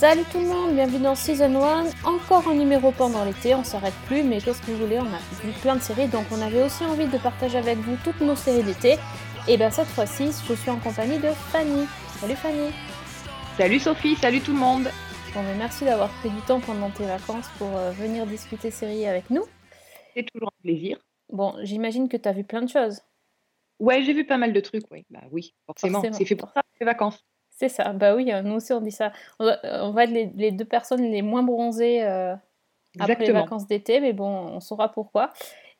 Salut tout le monde, bienvenue dans Season 1. Encore un numéro pendant l'été, on s'arrête plus, mais qu'est-ce que vous voulez, on a vu plein de séries, donc on avait aussi envie de partager avec vous toutes nos séries d'été. Et bien cette fois-ci, je suis en compagnie de Fanny. Salut Fanny. Salut Sophie, salut tout le monde. Bon, mais merci d'avoir pris du temps pendant tes vacances pour euh, venir discuter séries avec nous. C'est toujours un plaisir. Bon, j'imagine que tu as vu plein de choses. Ouais, j'ai vu pas mal de trucs, oui. Bah oui, forcément. Forcément. C'est fait pour ça, les vacances. C'est ça, bah oui, euh, nous aussi on dit ça. On va, euh, va être les, les deux personnes les moins bronzées euh, après les vacances d'été, mais bon, on saura pourquoi.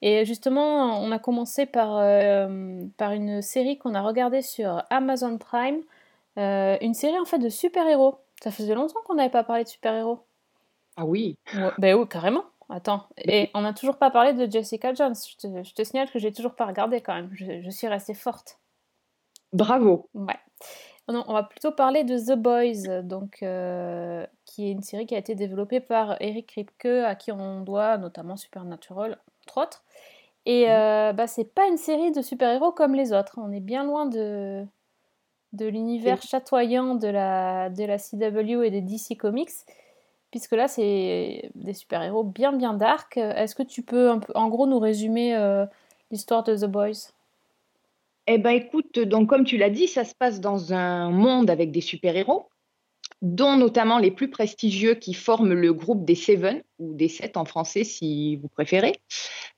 Et justement, on a commencé par, euh, par une série qu'on a regardée sur Amazon Prime, euh, une série en fait de super-héros. Ça faisait longtemps qu'on n'avait pas parlé de super-héros. Ah oui. Ouais, ben oui, carrément. Attends, et on n'a toujours pas parlé de Jessica Jones. Je te, je te signale que j'ai toujours pas regardé quand même. Je, je suis restée forte. Bravo. Ouais. Oh non, on va plutôt parler de The Boys, donc, euh, qui est une série qui a été développée par Eric Kripke, à qui on doit notamment Supernatural, entre autres. Et Mhm. euh, bah, c'est pas une série de super-héros comme les autres. On est bien loin de, de l'univers chatoyant de la, de la CW et des DC Comics, puisque là, c'est des super-héros bien, bien dark. Est-ce que tu peux, un peu- en gros, nous résumer euh, l'histoire de The Boys? Eh ben écoute, donc comme tu l'as dit, ça se passe dans un monde avec des super-héros, dont notamment les plus prestigieux qui forment le groupe des Seven, ou des Sept en français si vous préférez,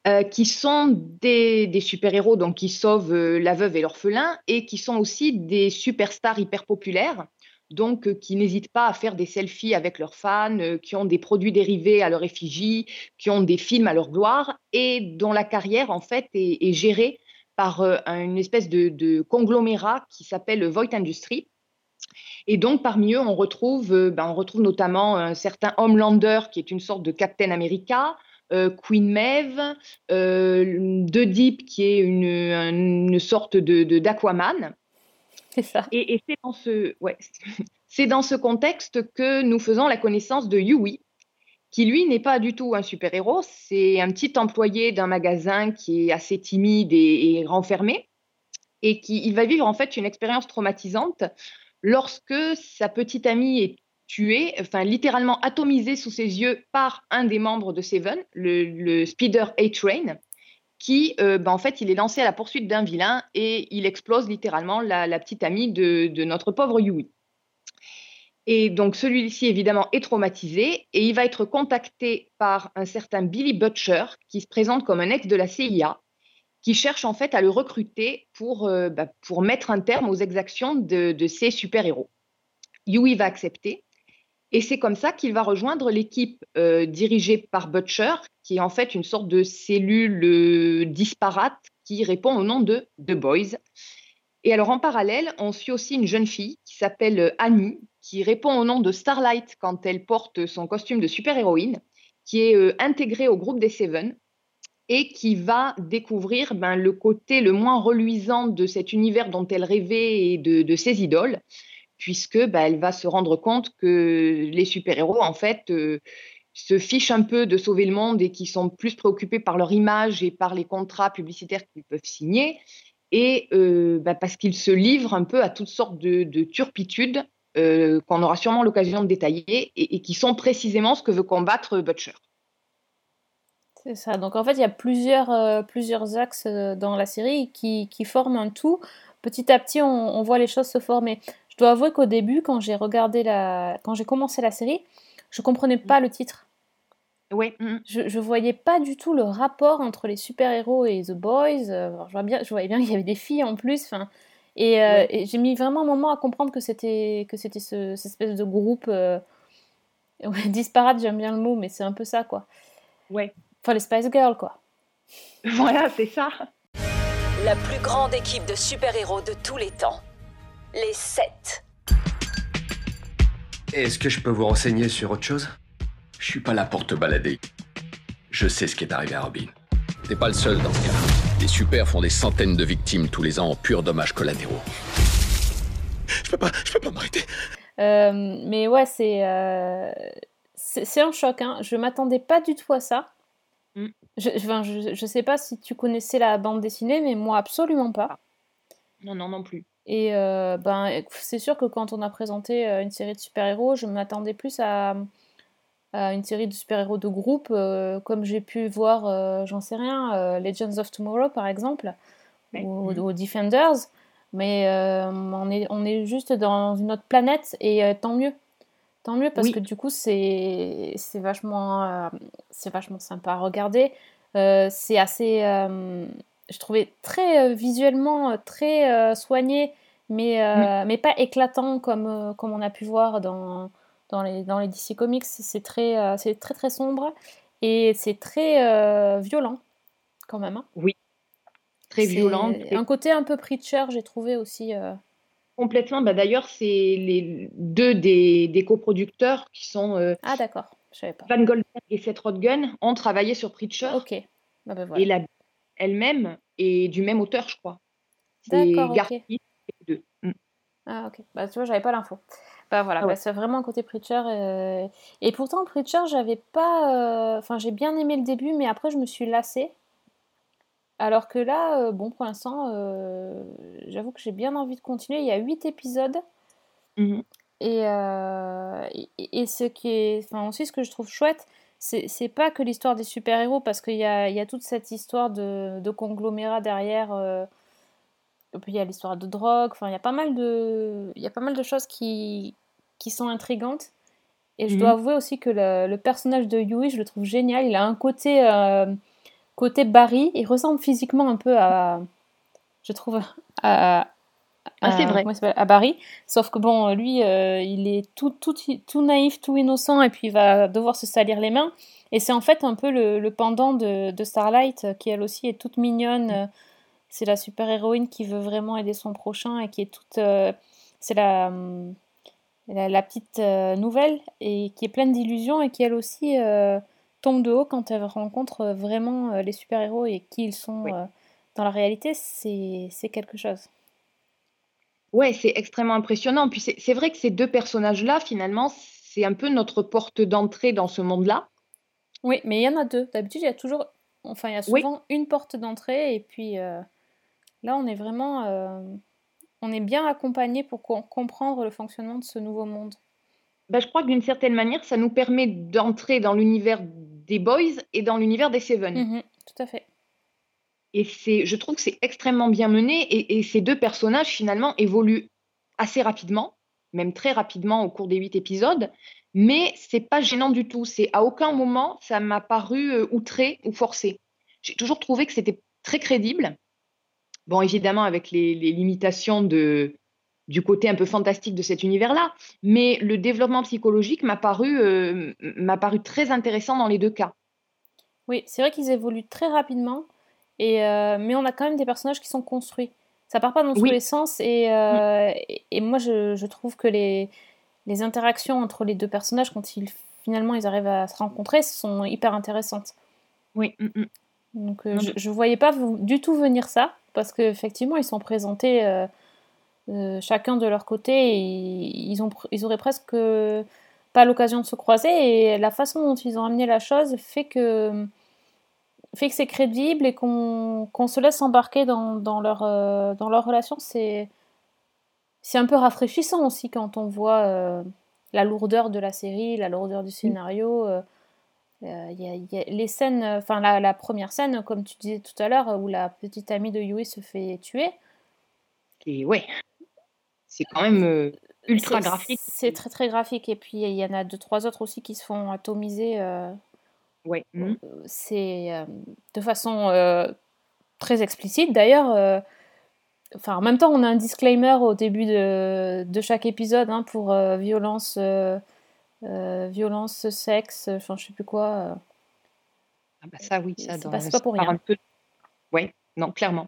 euh, qui sont des, super-héros donc qui sauvent euh, la veuve et l'orphelin, et qui sont aussi des superstars hyper populaires, donc euh, qui n'hésitent pas à faire des selfies avec leurs fans, qui ont des produits dérivés à leur effigie, qui ont des films à leur gloire, et dont la carrière en fait est gérée par euh, un- une espèce de, de conglomérat qui s'appelle Voight Industries. Et donc, parmi eux, on retrouve, euh, ben, on retrouve notamment un certain Homelander, qui est une sorte de Captain America, euh, Queen Maeve, euh, The Deep, qui est une, une sorte de d'Aquaman. C'est ça. Et, et c'est dans ce, ouais, c'est dans ce contexte que nous faisons la connaissance de Yui, qui lui n'est pas du tout un super-héros, c'est un petit employé d'un magasin qui est assez timide et, renfermé, et qui il va vivre en fait une expérience traumatisante lorsque sa petite amie est tuée, enfin littéralement atomisée sous ses yeux par un des membres de Seven, le, speeder A-Train, qui, euh, ben, en fait, il est lancé à la poursuite d'un vilain et il explose littéralement la, petite amie de notre pauvre Yui. Et donc celui-ci, évidemment, est traumatisé et il va être contacté par un certain Billy Butcher, qui se présente comme un ex de la CIA, qui cherche en fait à le recruter pour, euh, bah, pour mettre un terme aux exactions de, de ces super-héros. Yui va accepter et c'est comme ça qu'il va rejoindre l'équipe euh, dirigée par Butcher, qui est en fait une sorte de cellule euh, disparate qui répond au nom de The Boys. Et alors en parallèle, on suit aussi une jeune fille qui s'appelle Annie, qui répond au nom de Starlight quand elle porte son costume de super-héroïne, qui est euh, intégrée au groupe des Seven et qui va découvrir ben, le côté le moins reluisant de cet univers dont elle rêvait et de, ses idoles, puisque ben, elle va se rendre compte que les super-héros, en fait, euh, se fichent un peu de sauver le monde et qui sont plus préoccupés par leur image et par les contrats publicitaires qu'ils peuvent signer, et euh, ben, parce qu'ils se livrent un peu à toutes sortes de turpitudes euh, qu'on aura sûrement l'occasion de détailler et, et qui sont précisément ce que veut combattre Butcher. C'est ça. Donc en fait, il y a plusieurs, euh, plusieurs axes euh, dans la série qui, qui forment un tout. Petit à petit, on, on voit les choses se former. Je dois avouer qu'au début, quand j'ai regardé la, quand j'ai commencé la série, je comprenais pas le titre. Ouais. mm. Je, je voyais pas du tout le rapport entre les super-héros et The Boys. Alors, je, vois bien, je voyais bien qu'il y avait des filles en plus. Enfin, et, euh, Ouais. et j'ai mis vraiment un moment à comprendre que c'était que c'était ce, cette espèce de groupe euh, ouais, disparate. J'aime bien le mot, mais c'est un peu ça, quoi. Ouais. Enfin, les Spice Girls, quoi. Voilà, c'est ça. La plus grande équipe de super-héros de tous les temps. Les 7. Est-ce que je peux vous renseigner sur autre chose? Je suis pas là pour te balader. Je sais ce qui est arrivé à Robin. T'es pas le seul dans ce cas. Les super font des centaines de victimes tous les ans en purs dommages collatéraux. Je peux pas, je peux pas m'arrêter. Euh, mais ouais, c'est euh, c'est c'est un choc. Hein. Je m'attendais pas du tout à ça. Mm. Je, enfin, je, je sais pas si tu connaissais la bande dessinée, mais moi absolument pas. Non, non, non plus. Et euh, ben, c'est sûr que quand on a présenté une série de super-héros, je m'attendais plus à une série de super-héros de groupe, euh, comme j'ai pu voir, euh, j'en sais rien, euh, Legends of Tomorrow par exemple, Ouais. ou, ou Defenders. Mais euh, on, est, on est juste dans une autre planète et euh, tant mieux. Tant mieux parce Oui. que du coup c'est c'est vachement, euh, c'est vachement sympa à regarder. Euh, c'est assez, euh, je trouvais très euh, visuellement très euh, soigné, mais, euh, mais pas éclatant comme, comme on a pu voir dans, dans, les, dans les DC Comics. C'est très, euh, c'est très très sombre et c'est très euh, violent quand même. hein. Très C'est violente. et Un côté un peu Preacher, j'ai trouvé aussi. euh, Complètement. Bah, D'ailleurs, c'est les deux des, des coproducteurs qui sont euh, Ah d'accord, je savais pas. Van Goldberg et Seth Rogen ont travaillé sur Preacher. Ok, bah, bah, voilà. Et la elle-même est du même auteur, je crois. D'accord, ok. Garth Ennis, les deux. Mm. Ah ok, bah tu vois, j'avais pas l'info. Bah voilà, Ah ouais. bah, c'est vraiment un côté Preacher. euh, Et pourtant, Preacher, j'avais pas. euh, Enfin, j'ai bien aimé le début, mais après, je me suis lassée. Alors que là, euh, bon, pour l'instant, j'avoue que j'ai bien envie de continuer. Il y a 8 épisodes. Mhm. Et, et, et ce qui est. Enfin, aussi, ce que je trouve chouette, c'est pas que l'histoire des super-héros, parce qu'il y a, y a toute cette histoire de, de conglomérat derrière. et puis il y a l'histoire de drogue, enfin il y a pas mal de, il y a pas mal de choses qui, qui sont intrigantes. Et je Mhm. dois avouer aussi que le, le personnage de Yui, je le trouve génial. Il a un côté, euh, côté Barry, il ressemble physiquement un peu à, je trouve, à, Ah, c'est à- vrai. il s'appelle à Barry. Sauf que bon, lui, euh, il est tout, tout, tout naïf, tout innocent, et puis il va devoir se salir les mains. Et c'est en fait un peu le, le pendant de, de Starlight, euh, qui elle aussi est toute mignonne. euh, C'est la super-héroïne qui veut vraiment aider son prochain et qui est toute... euh, c'est la, hum, la, la petite euh, nouvelle et qui est pleine d'illusions et qui elle aussi euh, tombe de haut quand elle rencontre euh, vraiment les super-héros et qui ils sont Oui. dans la réalité, c'est quelque chose. Ouais, c'est extrêmement impressionnant. Puis c'est vrai que ces deux personnages-là, finalement, c'est un peu notre porte d'entrée dans ce monde-là. Oui, mais il y en a deux. D'habitude, il y a toujours... Enfin, il y a Oui. souvent une porte d'entrée et puis euh, là, on est vraiment... euh, on est bien accompagné pour com- comprendre le fonctionnement de ce nouveau monde. Ben, je crois que d'une certaine manière, ça nous permet d'entrer dans l'univers des Boys et dans l'univers des Seven. Mhm, tout à fait. Et c'est, je trouve que c'est extrêmement bien mené. Et, et ces deux personnages, finalement, évoluent assez rapidement, même très rapidement au cours des huit épisodes. Mais c'est pas gênant du tout. C'est à aucun moment ça m'a paru euh, outré ou forcé. J'ai toujours trouvé que c'était très crédible. Bon, évidemment, avec les, les limitations de, du côté un peu fantastique de cet univers-là. Mais le développement psychologique m'a paru, euh, m'a paru très intéressant dans les deux cas. Oui, c'est vrai qu'ils évoluent très rapidement, et, euh, mais on a quand même des personnages qui sont construits. Ça part pas dans tous Oui. les sens, et, euh, et, et moi je, je trouve que les, les interactions entre les deux personnages, quand ils, finalement ils arrivent à se rencontrer, sont hyper intéressantes. Oui. mm, mm. Donc je, je voyais pas du tout venir ça, parce qu'effectivement ils sont présentés euh, euh, chacun de leur côté, et ils, ont, ils auraient presque pas l'occasion de se croiser, et la façon dont ils ont amené la chose fait que fait que c'est crédible et qu'on se laisse embarquer dans, dans, leur, euh, dans leur relation, c'est un peu rafraîchissant aussi quand on voit la lourdeur de la série, la lourdeur du scénario. Euh, il y a- il y a les scènes, enfin la, la première scène, comme tu disais tout à l'heure, où la petite amie de Yui se fait tuer. Et ouais, c'est quand même euh, ultra C'est- graphique. C'est très très graphique. Et puis il y en a deux, trois autres aussi qui se font atomiser. euh, Ouais. mm. c'est euh, de façon euh, très explicite d'ailleurs. euh, Enfin, en même temps, on a un disclaimer au début de, de chaque épisode hein, pour euh, violence, euh, euh, violence, sexe, enfin, je sais plus quoi. euh. Ah bah ça, oui, ça, C'est dans, pas- pour rien. peu. Ouais, non, clairement.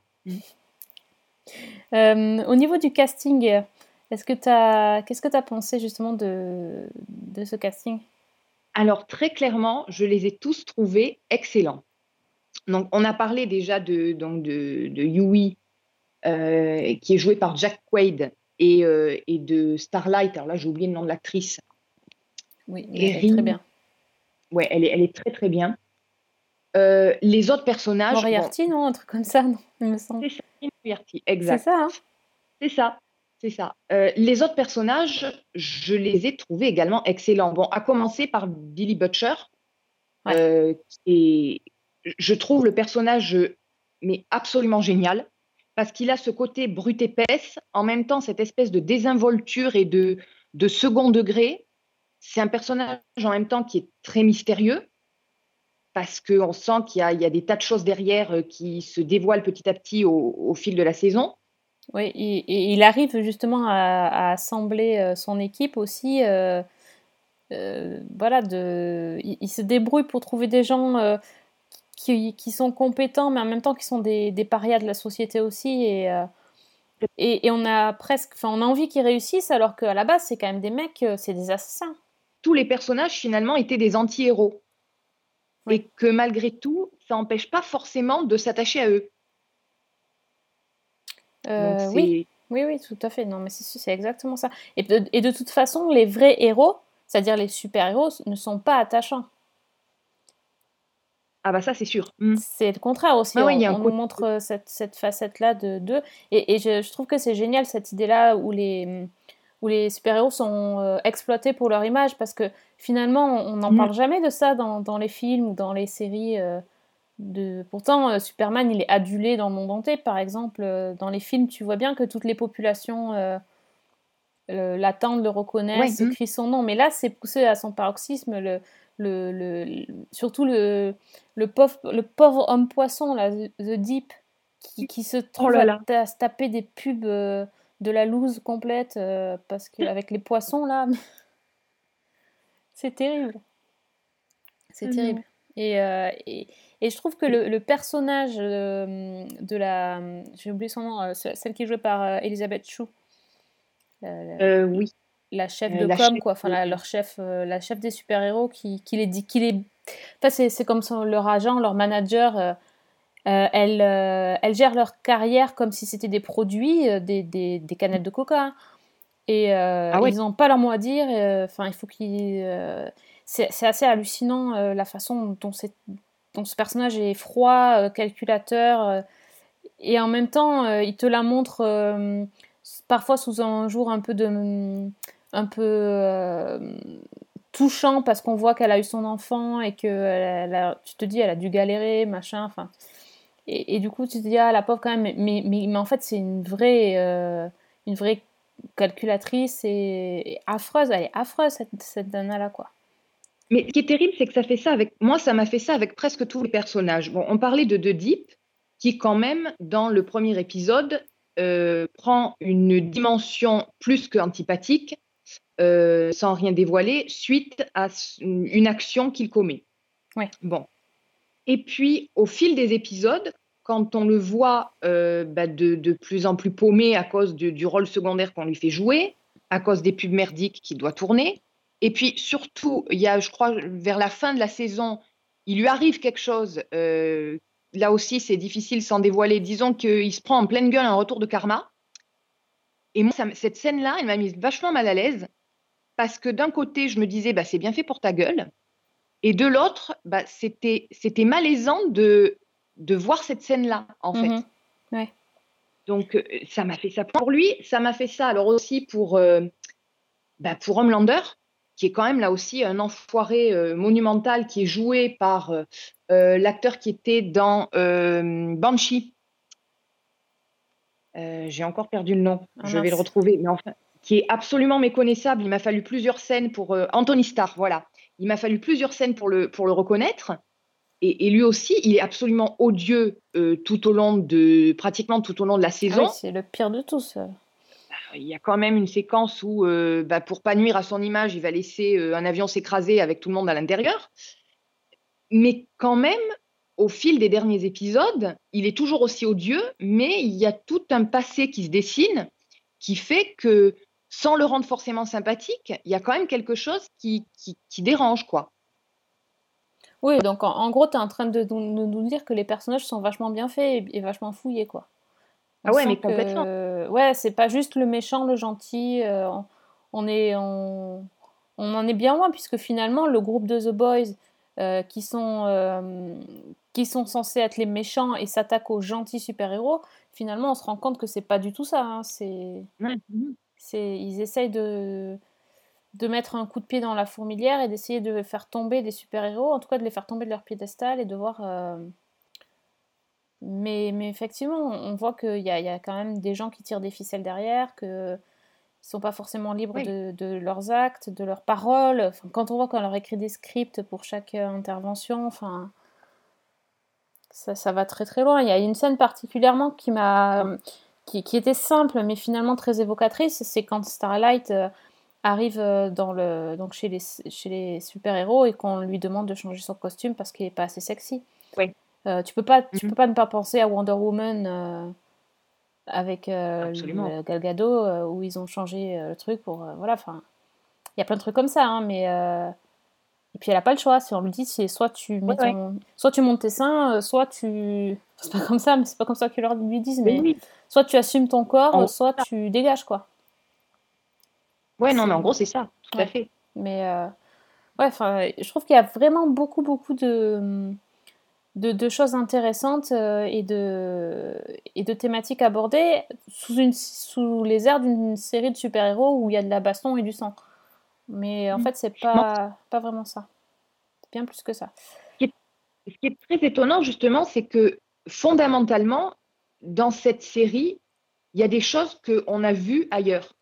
Euh, au niveau du casting, est-ce que qu'est-ce que tu as pensé justement de, de ce casting? Alors, très clairement, je les ai tous trouvés excellents. Donc, on a parlé déjà de, donc de, de Yui, euh, qui est joué par Jack Quaid, et, euh, et de Starlight. Alors là, j'ai oublié le nom de l'actrice. Oui, Et elle est très bien. ouais, elle est, elle est très très bien. Euh, les autres personnages. Moriarty, non Un truc comme ça, non Il me semble. C'est ça, Moriarty, exact. C'est ça, hein C'est ça, c'est ça. Euh, les autres personnages, je les ai trouvés également excellents. Bon, à commencer par Billy Butcher, Ouais. euh, qui est- je trouve le personnage mais absolument génial parce qu'il a ce côté brut épaisse, en même temps cette espèce de désinvolture et de, de second degré. C'est un personnage en même temps qui est très mystérieux parce qu'on sent qu'il y, a- des tas de choses derrière euh, qui se dévoilent petit à petit au, fil de la saison. Oui, et, il arrive justement à, assembler euh, son équipe aussi. euh, voilà, il, se débrouille pour trouver des gens qui, sont compétents, mais en même temps qui sont des, parias de la société aussi. Et, on a presque, on a envie qu'ils réussissent, alors qu'à la base, c'est quand même des mecs, c'est des assassins. Tous les personnages finalement étaient des anti-héros. Oui. Et que malgré tout, ça n'empêche pas forcément de s'attacher à eux. Euh, Donc, oui, oui, oui, tout à fait. Non, mais c'est c'est exactement ça. Et de, et de toute façon, les vrais héros, c'est-à-dire les super-héros, ne sont pas attachants. Ah bah ça c'est sûr. Mm. C'est le contraire aussi. Ah ouais, on nous montre euh, cette, cette facette-là de d'eux. Et, et je, je trouve que c'est génial cette idée-là où les, où les super-héros sont euh, exploités pour leur image parce que finalement, on n'en Mm. parle jamais de ça dans, dans les films ou dans les séries. euh, de... Pourtant, euh, Superman, il est adulé dans le monde entier. Par exemple, dans les films, tu vois bien que toutes les populations l'attendent, le reconnaissent, mm. crient son nom. Mais là, c'est poussé à son paroxysme. Le, le, le- le- surtout le, le pauvre, le pauvre homme poisson, là, The Deep, qui, qui se trouve Oh là à se taper des pubs de la loose complète euh, parce qu'avec les poissons, là, c'est terrible. C'est Mhm. terrible. Et, euh, et, et je trouve que le, le personnage euh, de la. J'ai oublié son nom, euh, ce- celle qui est jouée par Elisabeth Chou. La- oui. la chef de la com, chef quoi, enfin la, leur chef, la chef des super-héros qui, qui les dit, qui les, enfin c'est, c'est comme son- leur agent, leur manager, euh, euh, elle, euh, elle gère leur carrière comme si c'était des produits, euh, des, des, des canettes de coca, hein. et euh, Ah ils n'ont pas leur mot à dire. euh, Enfin, il faut qu'ils, c'est, assez hallucinant la façon dont, dont ce personnage est froid, calculateur, et en même temps, il te la montre parfois sous un jour un peu de un peu touchant parce qu'on voit qu'elle a eu son enfant et que elle, elle a- tu te dis elle a dû galérer machin enfin et, et du coup tu te dis ah la pauvre quand même mais, mais, mais- en fait c'est une vraie euh, une vraie calculatrice et, et affreuse elle est affreuse cette, cette nana là quoi Mais ce qui est terrible, c'est que ça fait ça avec. Moi, ça m'a fait ça avec presque tous les personnages. Bon, on parlait de The Deep, qui, quand même, dans le premier épisode, euh, prend une dimension plus qu'antipathique, euh, sans rien dévoiler, suite à une action qu'il commet. Ouais. Bon. Et puis, au fil des épisodes, quand on le voit euh, bah, de, plus en plus paumé à cause du, rôle secondaire qu'on lui fait jouer, à cause des pubs merdiques qu'il doit tourner, et puis surtout, il y a, je crois, vers la fin de la saison, il lui arrive quelque chose. euh, là aussi, c'est difficile sans dévoiler. Disons qu'il se prend en pleine gueule un retour de karma. Et moi, cette scène-là, elle m'a mise vachement mal à l'aise. Parce que d'un côté, je me disais, bah, c'est bien fait pour ta gueule. Et de l'autre, bah, c'était c'était malaisant de, de voir cette scène-là, en fait. Mhm. Donc, euh, ça m'a fait ça pour lui. Ça m'a fait ça, alors aussi pour, euh, bah, pour Homelander, qui est quand même là aussi un enfoiré euh, monumental, qui est joué par euh, l'acteur qui était dans Banshee. J'ai encore perdu le nom, Ah, je vais le retrouver, mais enfin, qui est absolument méconnaissable. Il m'a fallu plusieurs scènes pour. Anthony Starr, voilà. Il m'a fallu plusieurs scènes pour le, pour le reconnaître. Et, et lui aussi, il est absolument odieux euh, tout au long de, pratiquement tout au long de la Ah saison. oui, c'est le pire de tous euh. Il y a quand même une séquence où, euh, bah, pour pas nuire à son image, il va laisser euh, un avion s'écraser avec tout le monde à l'intérieur. Mais quand même, au fil des derniers épisodes, il est toujours aussi odieux, mais il y a tout un passé qui se dessine qui fait que, sans le rendre forcément sympathique, il y a quand même quelque chose qui, qui, qui dérange, quoi. oui donc en, en gros t'es en train de nous, dire que les personnages sont vachement bien faits et, et vachement fouillés quoi Ah ouais, mais que- complètement. Ouais, c'est pas juste le méchant, le gentil. euh, on, on est, on, on en est bien loin puisque finalement le groupe de The Boys, euh, qui, sont, euh, qui sont censés être les méchants et s'attaquent aux gentils super-héros, finalement, on se rend compte que c'est pas du tout ça. hein. C'est, Ouais. Ils essayent de, de mettre un coup de pied dans la fourmilière et d'essayer de faire tomber des super-héros, en tout cas de les faire tomber de leur piédestal et de voir. euh, Mais, mais effectivement, on voit qu'il y a, y a quand même des gens qui tirent des ficelles derrière, que ils sont pas forcément libres Oui. de, de leurs actes, de leurs paroles. Enfin, quand on voit qu'on leur écrit des scripts pour chaque euh, intervention, enfin, ça, ça va très très loin. Il y a une scène particulièrement qui m'a, qui, qui était simple mais finalement très évocatrice, c'est quand Starlight euh, arrive euh, dans le, donc chez les, chez les super héros et qu'on lui demande de changer son costume parce qu'il est pas assez sexy. Oui. Euh, tu peux pas, tu Mhm. peux pas ne pas penser à Wonder Woman. euh, avec euh, Absolument. le Gal Gadot où ils ont changé le truc pour voilà enfin il y a plein de trucs comme ça hein, mais et puis elle a pas le choix si on lui dit c'est soit tu mets Ouais, ton- soit tu montes tes seins soit tu c'est pas comme ça mais c'est pas comme ça qu'ils leur lui disent mais Oui, soit tu assumes ton corps En- soit tu dégages quoi Ouais, non, mais en gros, c'est ça, tout Ouais. à fait. mais euh, ouais enfin je trouve qu'il y a vraiment beaucoup beaucoup de de, de choses intéressantes euh, et, de, et de thématiques abordées sous, une, sous les airs d'une série de super-héros où il y a de la baston et du sang. Mais en Mm. fait, c'est pas, pas vraiment ça. C'est bien plus que ça. Ce qui est très étonnant, justement, c'est que fondamentalement, dans cette série, il y a des choses qu'on a vues ailleurs.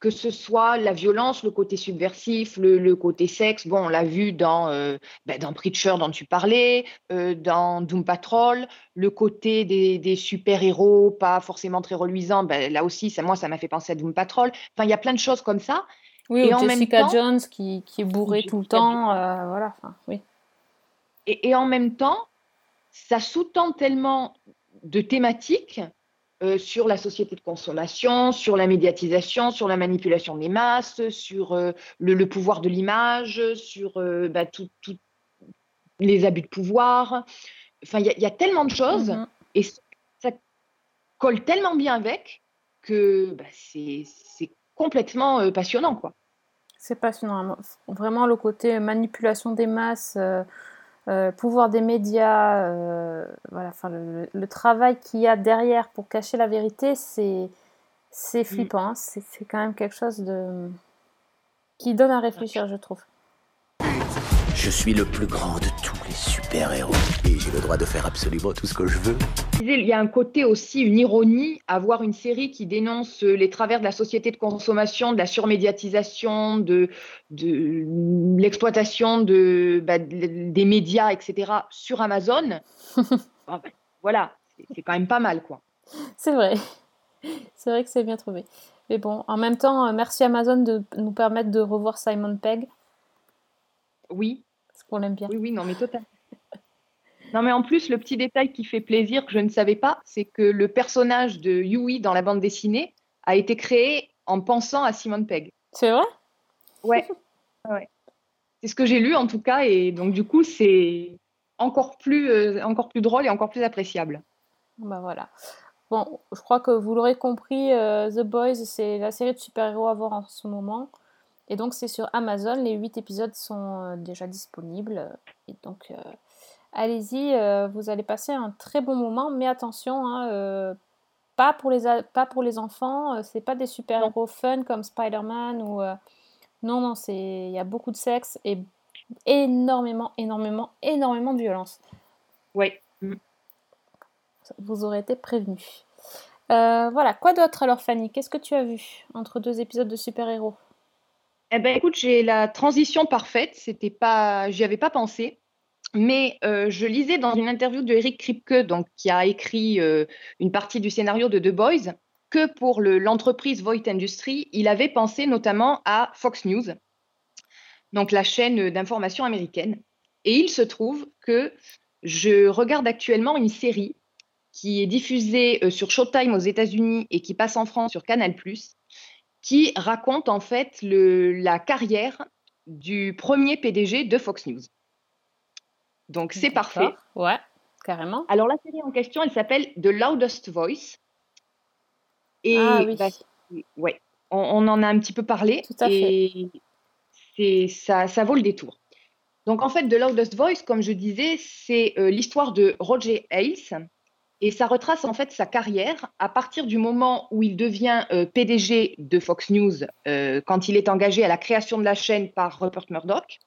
Que ce soit la violence, le côté subversif, le, le côté sexe. Bon, on l'a vu dans, euh, ben, dans Preacher dont tu parlais, euh, dans Doom Patrol, le côté des, des super-héros pas forcément très reluisants. Ben, là aussi, ça, moi, ça m'a fait penser à Doom Patrol. Enfin, il y a plein de choses comme ça. Oui, Et en même Jessica temps- Jones qui, qui est bourrée Ou tout le temps. euh, voilà, enfin, oui. Et, et en même temps, ça sous-tend tellement de thématiques euh, sur la société de consommation, sur la médiatisation, sur la manipulation des masses, sur euh, le, le pouvoir de l'image, sur euh, bah, tout- les abus de pouvoir. Enfin, il y, a- il y a tellement de choses Mhm. et ça colle tellement bien avec que bah, c'est complètement passionnant, quoi. C'est passionnant. Vraiment, le côté manipulation des masses, euh, pouvoir des médias, euh, voilà, enfin, le, le travail qu'il y a derrière pour cacher la vérité, c'est c'est flippant. hein. C'est c'est quand même quelque chose de qui donne à réfléchir, je trouve. Je suis le plus grand de tous les super-héros. Le droit de faire absolument tout ce que je veux. Il y a un côté aussi, une ironie à voir une série qui dénonce les travers de la société de consommation, de la surmédiatisation, de, de l'exploitation de, bah, de- des médias, etc. sur Amazon. Ah ben, voilà, c'est- c'est quand même pas mal, quoi. C'est vrai. C'est vrai que c'est bien trouvé. Mais bon, en même temps, euh, merci Amazon de nous permettre de revoir Simon Pegg, Oui, parce qu'on l'aime bien. oui, oui, non, mais total. Non, mais en plus, le petit détail qui fait plaisir, que je ne savais pas, c'est que le personnage de Yui dans la bande dessinée a été créé en pensant à Simone Pegg. C'est vrai? Ouais, ouais. C'est ce que j'ai lu en tout cas, et donc du coup, c'est encore plus, euh, encore plus drôle et encore plus appréciable. Bah voilà. Bon, je crois que vous l'aurez compris, euh, The Boys, c'est la série de super-héros à voir en ce moment. Et donc, c'est sur Amazon. Les 8 épisodes sont euh, déjà disponibles. Et donc, allez-y, euh, vous allez passer un très bon moment. Mais attention, hein, euh, pas, pour les a- pas pour les enfants. euh, c'est pas des super-héros fun comme Spider-Man ou. Non, non, c'est il y a beaucoup de sexe et énormément, énormément, énormément de violence. Ouais. Vous aurez été prévenus. Voilà, quoi d'autre alors Fanny? Qu'est-ce que tu as vu entre deux épisodes de super-héros? Eh ben, écoute, j'ai la transition parfaite. C'était pas, j'y avais pas pensé, mais euh, je lisais dans une interview de Eric Kripke, donc qui a écrit euh, une partie du scénario de The Boys, que pour le- l'entreprise Voight Industries, il avait pensé notamment à Fox News, donc la chaîne d'information américaine. Et il se trouve que je regarde actuellement une série qui est diffusée euh, sur Showtime aux États-Unis et qui passe en France sur Canal+, qui raconte en fait le- la carrière du premier PDG de Fox News. Donc c'est parfait. Ouais, carrément. Alors la série en question, elle s'appelle The Loudest Voice. Et Ah oui. bah, ouais, on, on en a un petit peu parlé. Tout à et c'est ça, ça vaut le détour. Donc en fait, The Loudest Voice, comme je disais, c'est euh, l'histoire de Roger Ailes et ça retrace en fait sa carrière à partir du moment où il devient euh, PDG de Fox News euh, quand il est engagé à la création de la chaîne par Rupert Murdoch.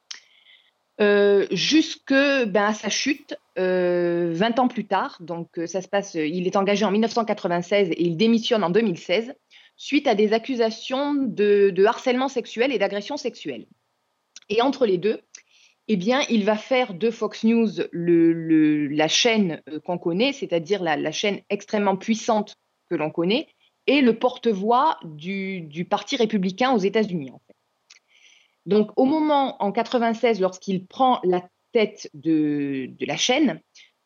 Jusque ben, à sa chute 20 ans plus tard. Donc ça se passe, il est engagé en 1996 et il démissionne en 2016 suite à des accusations de, harcèlement sexuel et d'agression sexuelle. Et entre les deux, eh bien, il va faire de Fox News la chaîne euh, qu'on connaît, c'est-à-dire la, chaîne extrêmement puissante que l'on connaît, et le porte-voix du, Parti républicain aux États-Unis. Donc, au moment, en 96, lorsqu'il prend la tête de, la chaîne,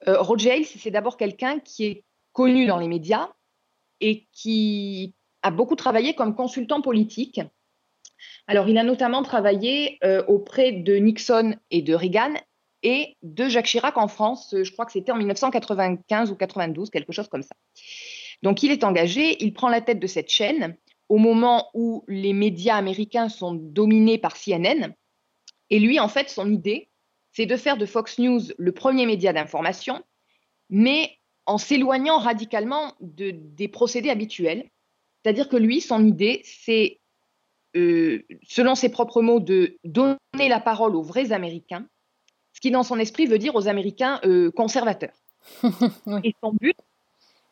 euh, Roger Ailes, c'est d'abord quelqu'un qui est connu dans les médias et qui a beaucoup travaillé comme consultant politique alors, il a notamment travaillé euh, auprès de Nixon et de Reagan et de Jacques Chirac en France. Je crois que c'était en 1995 ou 92, quelque chose comme ça. Donc, il est engagé, il prend la tête de cette chaîne au moment où les médias américains sont dominés par CNN. Et lui, en fait, son idée, c'est de faire de Fox News le premier média d'information, mais en s'éloignant radicalement des procédés habituels. C'est-à-dire que lui, son idée, c'est euh, selon ses propres mots, de donner la parole aux vrais Américains, ce qui dans son esprit veut dire aux Américains euh, conservateurs. Et son but,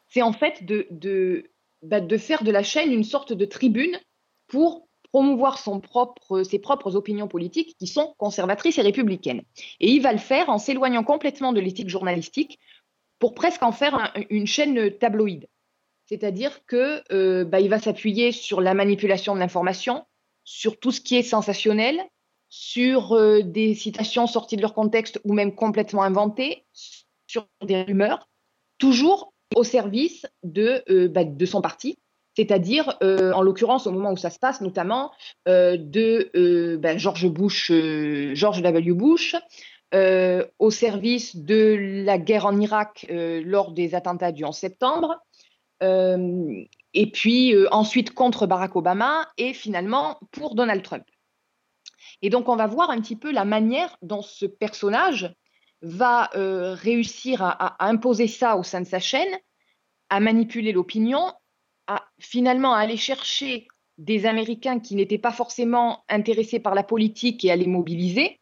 c'est en fait de, de, bah, de, faire de la chaîne une sorte de tribune pour promouvoir propre, ses propres opinions politiques qui sont conservatrices et républicaines. Et il va le faire en s'éloignant complètement de l'éthique journalistique pour presque en faire une chaîne tabloïde. C'est-à-dire que euh, bah, il va s'appuyer sur la manipulation de l'information, sur tout ce qui est sensationnel, sur euh, des citations sorties de leur contexte ou même complètement inventées, sur des rumeurs, toujours au service de, euh, bah, de son parti, c'est-à-dire, en l'occurrence, au moment où ça se passe, notamment de bah, George Bush, George W. Bush, au service de la guerre en Irak lors des attentats du 11 septembre, euh, et puis euh, ensuite contre Barack Obama et finalement pour Donald Trump. Et donc on va voir un petit peu la manière dont ce personnage va euh, réussir à, imposer ça au sein de sa chaîne, à manipuler l'opinion, à finalement aller chercher des Américains qui n'étaient pas forcément intéressés par la politique et à les mobiliser,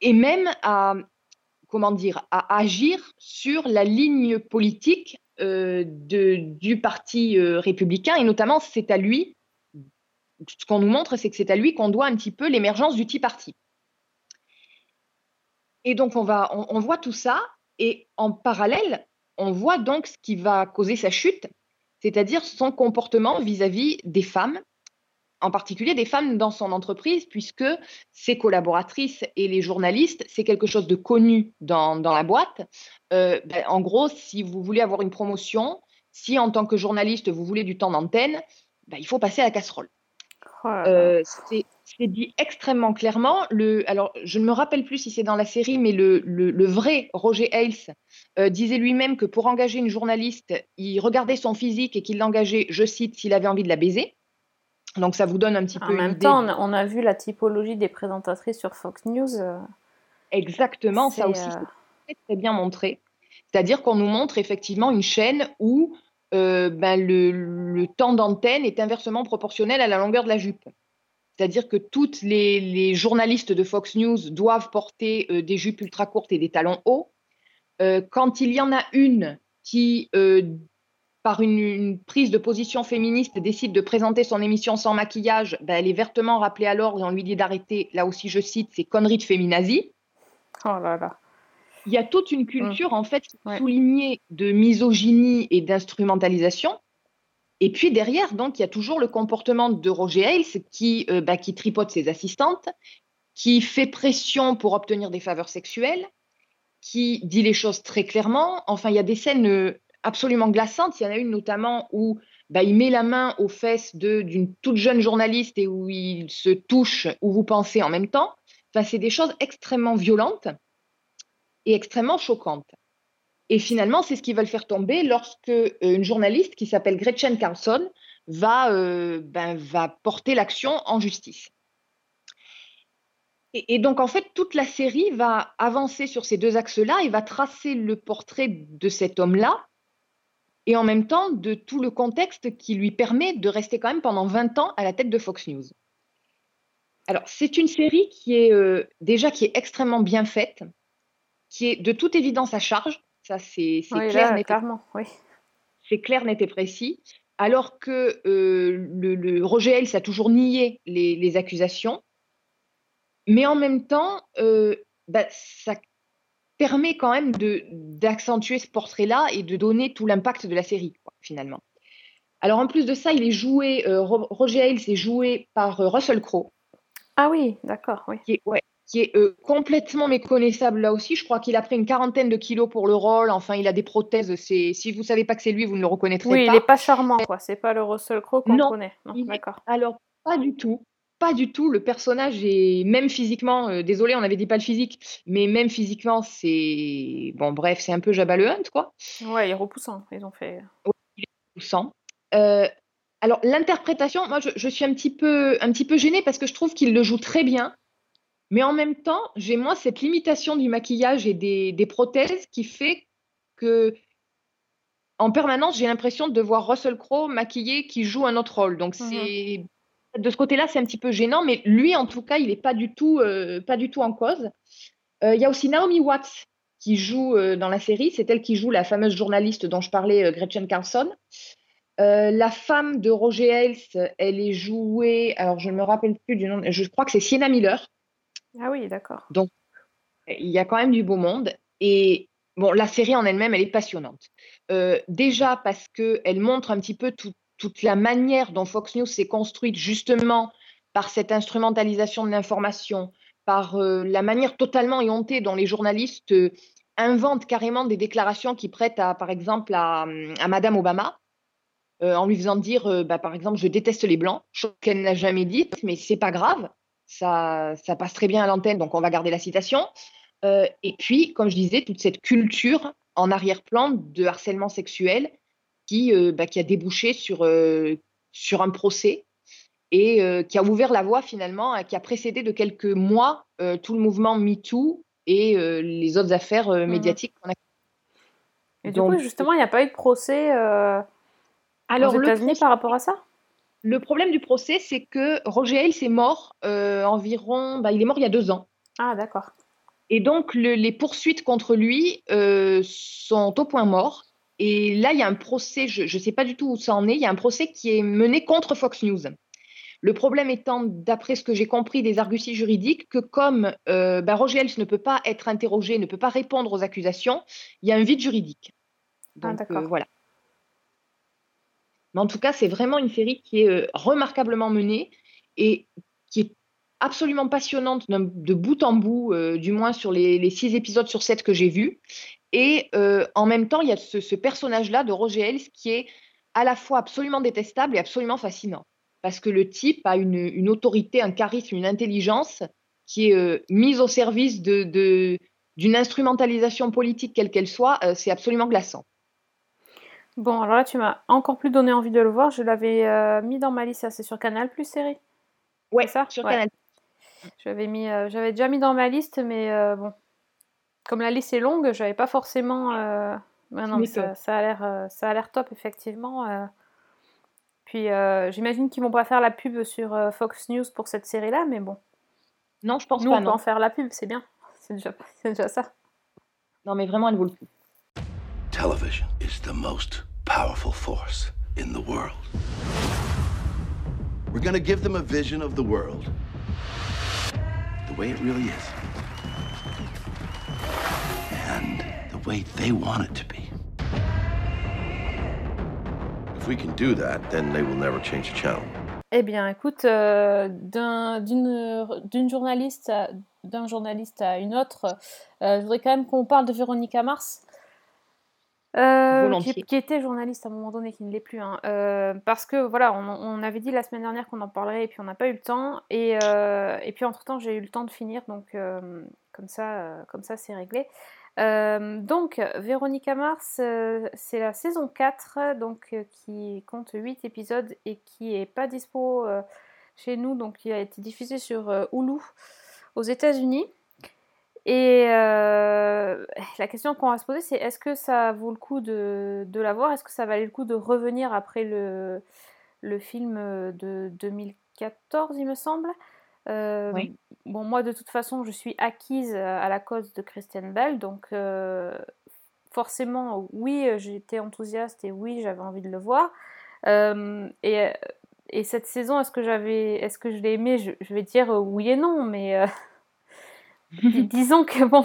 et même à comment dire à agir sur la ligne politique euh, du Parti euh, républicain, et notamment c'est à lui, ce qu'on nous montre, c'est que c'est à lui qu'on doit un petit peu l'émergence du Tea Party. Et donc on, va, on, voit tout ça, et en parallèle, on voit donc ce qui va causer sa chute, c'est-à-dire son comportement vis à -vis des femmes en particulier des femmes dans son entreprise, puisque ses collaboratrices et les journalistes, c'est quelque chose de connu dans, la boîte. Euh, ben, en gros, si vous voulez avoir une promotion, si en tant que journaliste, vous voulez du temps d'antenne, ben, il faut passer à la casserole. Oh euh, c'est dit extrêmement clairement. Le, alors, je ne me rappelle plus si c'est dans la série, mais le, vrai Roger Ailes euh, disait lui-même que pour engager une journaliste, il regardait son physique et qu'il l'engageait, je cite, s'il avait envie de la baiser. Donc ça vous donne un petit peu. En même temps, on a vu la typologie des présentatrices sur Fox News. Euh, Exactement, ça aussi, euh, c'est très bien montré. C'est-à-dire qu'on nous montre effectivement une chaîne où euh, ben, le, temps d'antenne est inversement proportionnel à la longueur de la jupe. C'est-à-dire que toutes les, journalistes de Fox News doivent porter des jupes ultra courtes et des talons hauts. quand il y en a une qui par une, prise de position féministe, décide de présenter son émission sans maquillage, ben, elle est vertement rappelée à l'ordre et on lui dit d'arrêter, là aussi je cite, ces conneries de féminazie. Oh là là. Il y a toute une culture, en fait, soulignée de misogynie et d'instrumentalisation. Et puis derrière, donc, il y a toujours le comportement de Roger Ailes qui, euh, ben, qui tripote ses assistantes, qui fait pression pour obtenir des faveurs sexuelles, qui dit les choses très clairement. Enfin, il y a des scènes euh, absolument glaçante. Il y en a une notamment où bah, il met la main aux fesses d'une toute jeune journaliste et où il se touche où vous pensez en même temps. Enfin, c'est des choses extrêmement violentes et extrêmement choquantes. Et finalement, c'est ce qui va le faire tomber lorsque euh, une journaliste qui s'appelle Gretchen Carlson va, euh, ben, va porter l'action en justice. Et, et donc, en fait, toute la série va avancer sur ces deux axes-là et va tracer le portrait de cet homme-là et en même temps de tout le contexte qui lui permet de rester quand même pendant 20 ans à la tête de Fox News. Alors, c'est une série qui est euh, déjà qui est extrêmement bien faite, qui est de toute évidence à charge. Ça, c'est Oui, clair, là, clairement, oui. c'est clair, net et précis. Alors que euh, le, le Roger Ailes a toujours nié les, les accusations, mais en même temps, euh, bah, ça permet quand même d'accentuer ce portrait-là et de donner tout l'impact de la série, quoi, finalement. Alors en plus de ça, il est joué, euh, Ro- Roger Ailes est joué par euh, Russell Crowe, Ah oui, d'accord, oui. qui est, ouais, qui est euh, complètement méconnaissable là aussi. Je crois qu'il a pris une quarantaine de kilos pour le rôle. Enfin, il a des prothèses. C'est, si vous savez pas que c'est lui, vous ne le reconnaîtrez Oui, pas. il est pas charmant, quoi. C'est pas le Russell Crowe qu'on connaît. Non, il est- d'accord. Alors, pas du tout. Pas du tout. Le personnage est, même physiquement, euh, désolé, on avait dit pas le physique, mais même physiquement, c'est. Bon, bref, c'est un peu Jabba le Hunt, quoi. Ouais, il est repoussant. Ils ont fait. Euh, alors, l'interprétation, moi, je, je suis un petit peu, un petit peu gênée parce que je trouve qu'il le joue très bien. Mais en même temps, j'ai moi cette limitation du maquillage et des, des prothèses qui fait que, en permanence, j'ai l'impression de voir Russell Crowe maquillé qui joue un autre rôle. Donc, c'est de ce côté-là, c'est un petit peu gênant. Mais lui, en tout cas, il n'est pas du tout, euh, pas du tout en cause. Euh, Il y a aussi Naomi Watts qui joue euh, dans la série. C'est elle qui joue la fameuse journaliste dont je parlais, Gretchen Carlson. La femme de Roger Ailes, elle est jouée, alors je ne me rappelle plus du nom, je crois que c'est Sienna Miller. Ah oui, d'accord. Il y a quand même du beau monde. Et bon, la série en elle-même, elle est passionnante. Euh, déjà parce qu'elle montre un petit peu tout- toute la manière dont Fox News s'est construite justement par cette instrumentalisation de l'information, par euh, la manière totalement éhontée dont les journalistes euh, inventent carrément des déclarations qui prêtent à, par exemple, à, à Madame Obama, en lui faisant dire, bah, par exemple, je déteste les blancs, chose qu'elle n'a jamais dite, mais c'est pas grave, ça, ça passe très bien à l'antenne, donc on va garder la citation. Euh, et puis, comme je disais, toute cette culture en arrière-plan de harcèlement sexuel qui, euh, bah, qui a débouché sur, euh, sur un procès et qui a ouvert la voie finalement, qui a précédé de quelques mois tout le mouvement MeToo et les autres affaires Mhm. médiatiques qu'on a. Et du Donc, coup, justement, il n'y a pas eu de procès Alors, aux États-Unis par rapport à ça? Le problème du procès, c'est que Roger Ailes est mort euh, environ, bah, il est mort il y a deux ans. Ah, d'accord. Et donc, le- les poursuites contre lui euh, sont au point mort. Et là, il y a un procès, je ne sais pas du tout où ça en est, il y a un procès qui est mené contre Fox News. Le problème étant, d'après ce que j'ai compris des arguties juridiques, que comme euh, bah, Roger Ailes ne peut pas être interrogé, ne peut pas répondre aux accusations, il y a un vide juridique. Ah, d'accord. voilà. Mais en tout cas, c'est vraiment une série qui est euh, remarquablement menée et qui est absolument passionnante de bout en bout, euh, du moins sur les, six épisodes sur sept que j'ai vus. Et euh, en même temps, il y a ce, personnage-là de Roger Ailes qui est à la fois absolument détestable et absolument fascinant. Parce que le type a une, autorité, un charisme, une intelligence qui est mise au service d'une instrumentalisation politique, quelle qu'elle soit. c'est absolument glaçant. Bon, alors là, tu m'as encore plus donné envie de le voir. Je l'avais euh, mis dans ma liste. ça, C'est sur Canal Plus série. Ouais, C'est ça sur Ouais. Canal. J'avais mis, euh, j'avais déjà mis dans ma liste, mais euh, bon, comme la liste est longue, j'avais pas forcément. euh, ouais, non, mais ça, a l'air, euh, ça a l'air top effectivement. euh. Puis euh, j'imagine qu'ils vont pas faire la pub sur euh, Fox News pour cette série-là, mais bon, Non, je pense nous pas, on peut en faire la pub, c'est bien. C'est déjà, c'est déjà ça. Non, mais vraiment, elle vaut le coup. Television is the most powerful force in the world. We're gonna give them a vision of the world the way it really is. And the way they want it to be. If we can do that, then they will never change the channel. Eh bien, écoute, euh, d'un- d'une d'une journaliste, d'un journaliste à une autre, euh, je voudrais quand même qu'on parle de Véronica Mars, euh, qui, était journaliste à un moment donné, qui ne l'est plus. hein. Euh, parce que voilà, on, on avait dit la semaine dernière qu'on en parlerait et puis on n'a pas eu le temps. Et, euh, et puis entre-temps, j'ai eu le temps de finir, donc comme ça, comme ça c'est réglé. Donc, Véronica Mars, c'est la saison 4, donc, qui compte 8 épisodes et qui est pas dispo chez nous, donc qui a été diffusé sur Hulu aux États-Unis. Et euh, la question qu'on va se poser, c'est est-ce que ça vaut le coup de, de la voir? Est-ce que ça valait le coup de revenir après le, le film de 2014, il me semble? Euh, Oui. Bon, moi, de toute façon, je suis acquise à la cause de Christian Bell, donc euh, forcément, oui, j'étais enthousiaste et oui, j'avais envie de le voir. Euh, et, et cette saison, est-ce que j'avais, est-ce que je l'ai aimé? Je, je vais dire oui et non, mais euh, dis- disons que bon,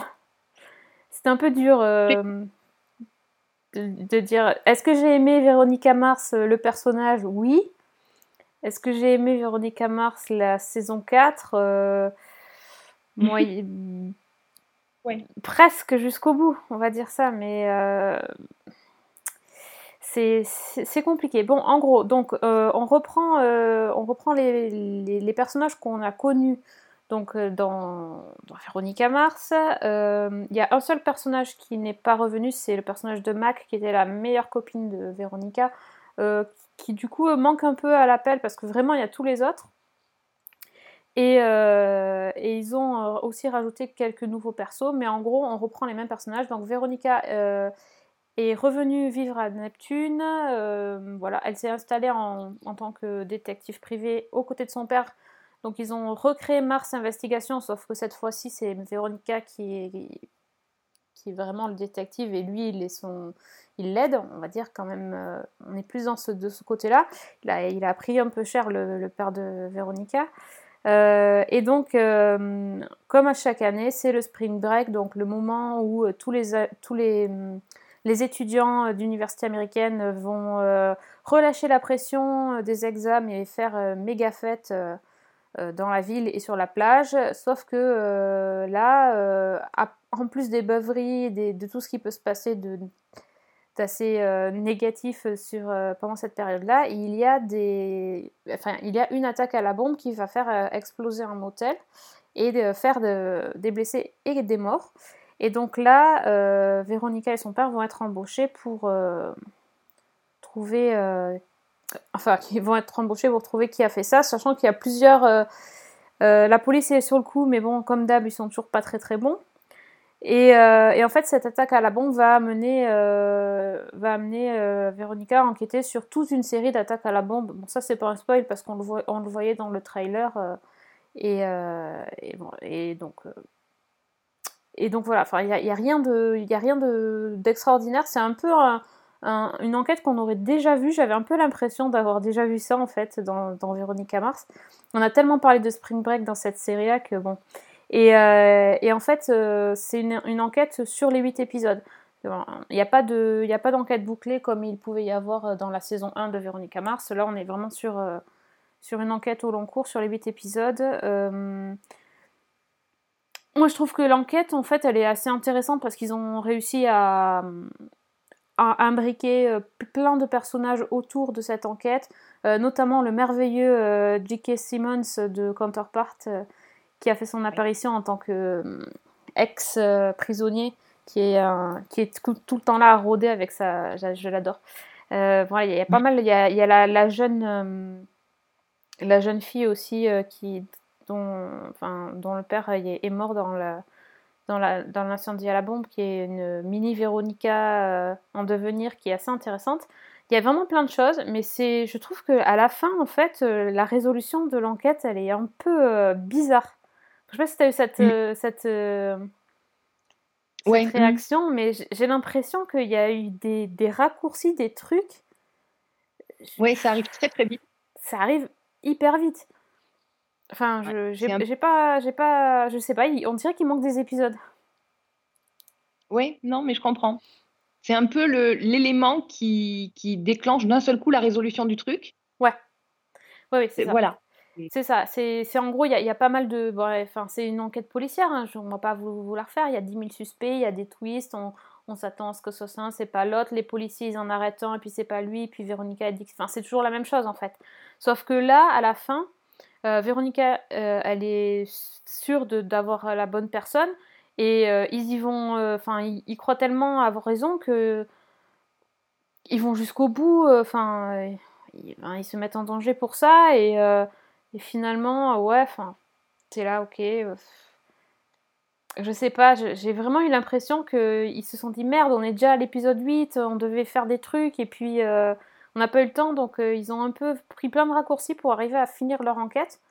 c'est un peu dur euh, de, de dire. Est-ce que j'ai aimé Véronica Mars, euh, le personnage? Oui. Est-ce que j'ai aimé Véronica Mars, la saison 4 Euh, moi, Ouais. presque jusqu'au bout, on va dire ça, mais euh, c'est compliqué. Bon, en gros, donc on reprend, on reprend les, les- les personnages qu'on a connus donc, euh, dans, dans Véronica Mars. Euh, Il y a un seul personnage qui n'est pas revenu, c'est le personnage de Mac, qui était la meilleure copine de Véronica, euh, qui du coup manque un peu à l'appel parce que vraiment il y a tous les autres. Et, ils ont aussi rajouté quelques nouveaux persos, mais en gros, on reprend les mêmes personnages. Donc, Véronica est revenue vivre à Neptune. voilà, elle s'est installée en, en tant que détective privée aux côtés de son père. Donc, ils ont recréé Mars Investigation, sauf que cette fois-ci, c'est Véronica qui est, qui vraiment le détective et lui, il est son, il l'aide, on va dire quand même. euh, on est plus dans ce, de ce côté-là. Il a, il a pris un peu cher le, père de Véronica. Euh, et donc, euh, comme à chaque année, c'est le spring break, donc le moment où tous les, tous les, les étudiants d'université américaine vont relâcher la pression des examens et faire méga fête dans la ville et sur la plage. Sauf que euh, là, euh, en plus des beuveries, de tout ce qui peut se passer de d'assez euh, négatif sur, euh, pendant cette période-là, il y a des, enfin, il y a une attaque à la bombe qui va faire euh, exploser un motel et faire de- des blessés et des morts. Et donc là, euh, Véronica et son père vont être embauchés pour euh, trouver, euh, enfin, ils vont être embauchés pour trouver qui a fait ça, sachant qu'il y a plusieurs. euh, euh, la police est sur le coup, mais bon, comme d'hab, ils sont toujours pas très très bons. Et, euh, en fait, cette attaque à la bombe va amener, va amener Véronica à enquêter sur toute une série d'attaques à la bombe. Bon, ça, c'est pas un spoil parce qu'on le, on le voyait dans le trailer. et, donc. et donc voilà, il n'y a, y a rien d'extraordinaire. C'est un peu un- un- une enquête qu'on aurait déjà vue. J'avais un peu l'impression d'avoir déjà vu ça en fait dans, dans Véronica Mars. On a tellement parlé de Spring Break dans cette série-là que bon. Et, euh, et en fait, euh, c'est une, enquête sur les 8 épisodes. Il n'y a pas d'enquête bouclée comme il pouvait y avoir euh, dans la saison 1 de Véronica Mars. Là, on est vraiment sur, sur une enquête au long cours sur les 8 épisodes. Moi, je trouve que l'enquête, en fait, elle est assez intéressante parce qu'ils ont réussi à imbriquer euh, plein de personnages autour de cette enquête, euh, notamment le merveilleux euh, J.K. Simmons de Counterpart, qui a fait son apparition en tant que ex-prisonnier, qui est, qui est tout, tout le temps là à rôder avec sa... Je, l'adore. Euh, voilà, il y a pas mal... Il y a, il y a la, la jeune... la jeune fille aussi qui, dont, enfin, dont le père est mort dans la, dans la- dans l'incendie à la bombe, qui est une mini Véronica euh, en devenir, qui est assez intéressante. Il y a vraiment plein de choses, mais c'est, je trouve que à la fin, en fait, euh, la résolution de l'enquête, elle est un peu euh, bizarre. Je sais pas si tu as eu cette, Mm. cette, cette Ouais. réaction, mais j'ai j'ai l'impression qu'il y a eu des, des raccourcis, des trucs. Oui, ça arrive très très vite. Ça arrive hyper vite. Enfin, je j'ai un- j'ai pas, j'ai pas, je sais pas, on dirait qu'il manque des épisodes. Oui, non, mais je comprends. C'est un peu le- l'élément qui, qui déclenche d'un seul coup la résolution du truc. Ouais. Oui, oui, c'est ça. Voilà. C'est ça. C'est c'est en gros, il y, a- y a pas mal de. bon, ouais, Enfin, c'est une enquête policière. Hein, je ne vais pas vous, vous la refaire. Il y a 10 000 suspects, il y a des twists. On, on s'attend à ce que ce soit un, c'est pas l'autre. Les policiers, ils en arrêtent un, et puis c'est pas lui. Puis Véronica, elle dit que. Enfin, c'est toujours la même chose en fait. Sauf que là, à la fin, euh, Véronica, euh, elle est sûre d'avoir la bonne personne. Et euh, ils y vont. euh, Enfin, ils, croient tellement avoir raison que. Ils vont jusqu'au bout. Enfin. ils, ben, ils se mettent en danger pour ça. Et. finalement, ouais, enfin, t'es là, ok. je sais pas, j'ai vraiment eu l'impression qu'ils se sont dit merde, on est déjà à l'épisode 8, on devait faire des trucs et puis on n'a pas eu le temps, donc euh, ils ont un peu pris plein de raccourcis pour arriver à finir leur enquête.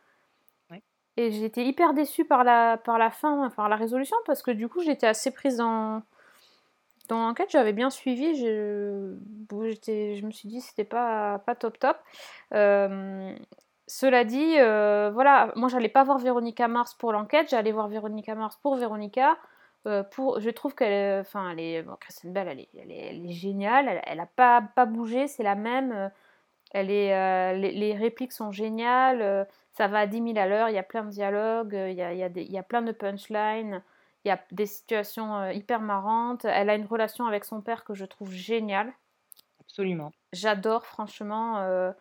Et j'étais hyper déçue par la, par la fin, par la résolution, parce que du coup j'étais assez prise dans, dans l'enquête, j'avais bien suivi, je, bon, j'étais- je me suis dit c'était pas, pas top top. Euh, cela dit, euh, voilà, moi j'allais pas voir Véronica Mars pour l'enquête, j'allais voir Véronica Mars pour Véronica. Euh, pour, je trouve qu'elle, est- enfin, elle est, bon, Kristen Bell, elle est, elle est, elle est géniale, elle, elle a pas, pas bougé, c'est la même. euh, Elle est, euh, les, les répliques sont géniales, euh, ça va à 10 000 à l'heure, il y a plein de dialogues, euh, il y a, il y a des- il y a plein de punchlines, il y a des situations euh, hyper marrantes. Elle a une relation avec son père que je trouve géniale. Absolument. J'adore, franchement. euh,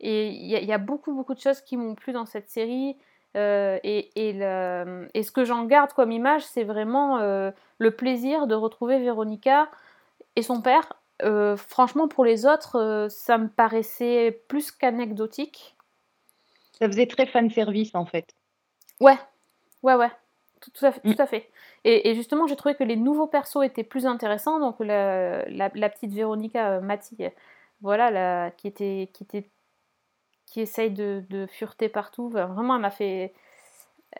et il y, a- il y a beaucoup, beaucoup de choses qui m'ont plu dans cette série. Euh, et, et, le- et ce que j'en garde comme image, c'est vraiment euh, le plaisir de retrouver Véronica et son père. Euh, franchement, pour les autres, ça me paraissait plus qu'anecdotique. Ça faisait très fan service en fait. Ouais, ouais, ouais, tout, tout à fait. Mm. Tout à fait. Et, et justement, j'ai trouvé que les nouveaux persos étaient plus intéressants. Donc, la, la, la petite Véronica Mati, voilà, la- qui était, qui était, qui essaye de, de fureter partout. Vraiment, elle m'a fait,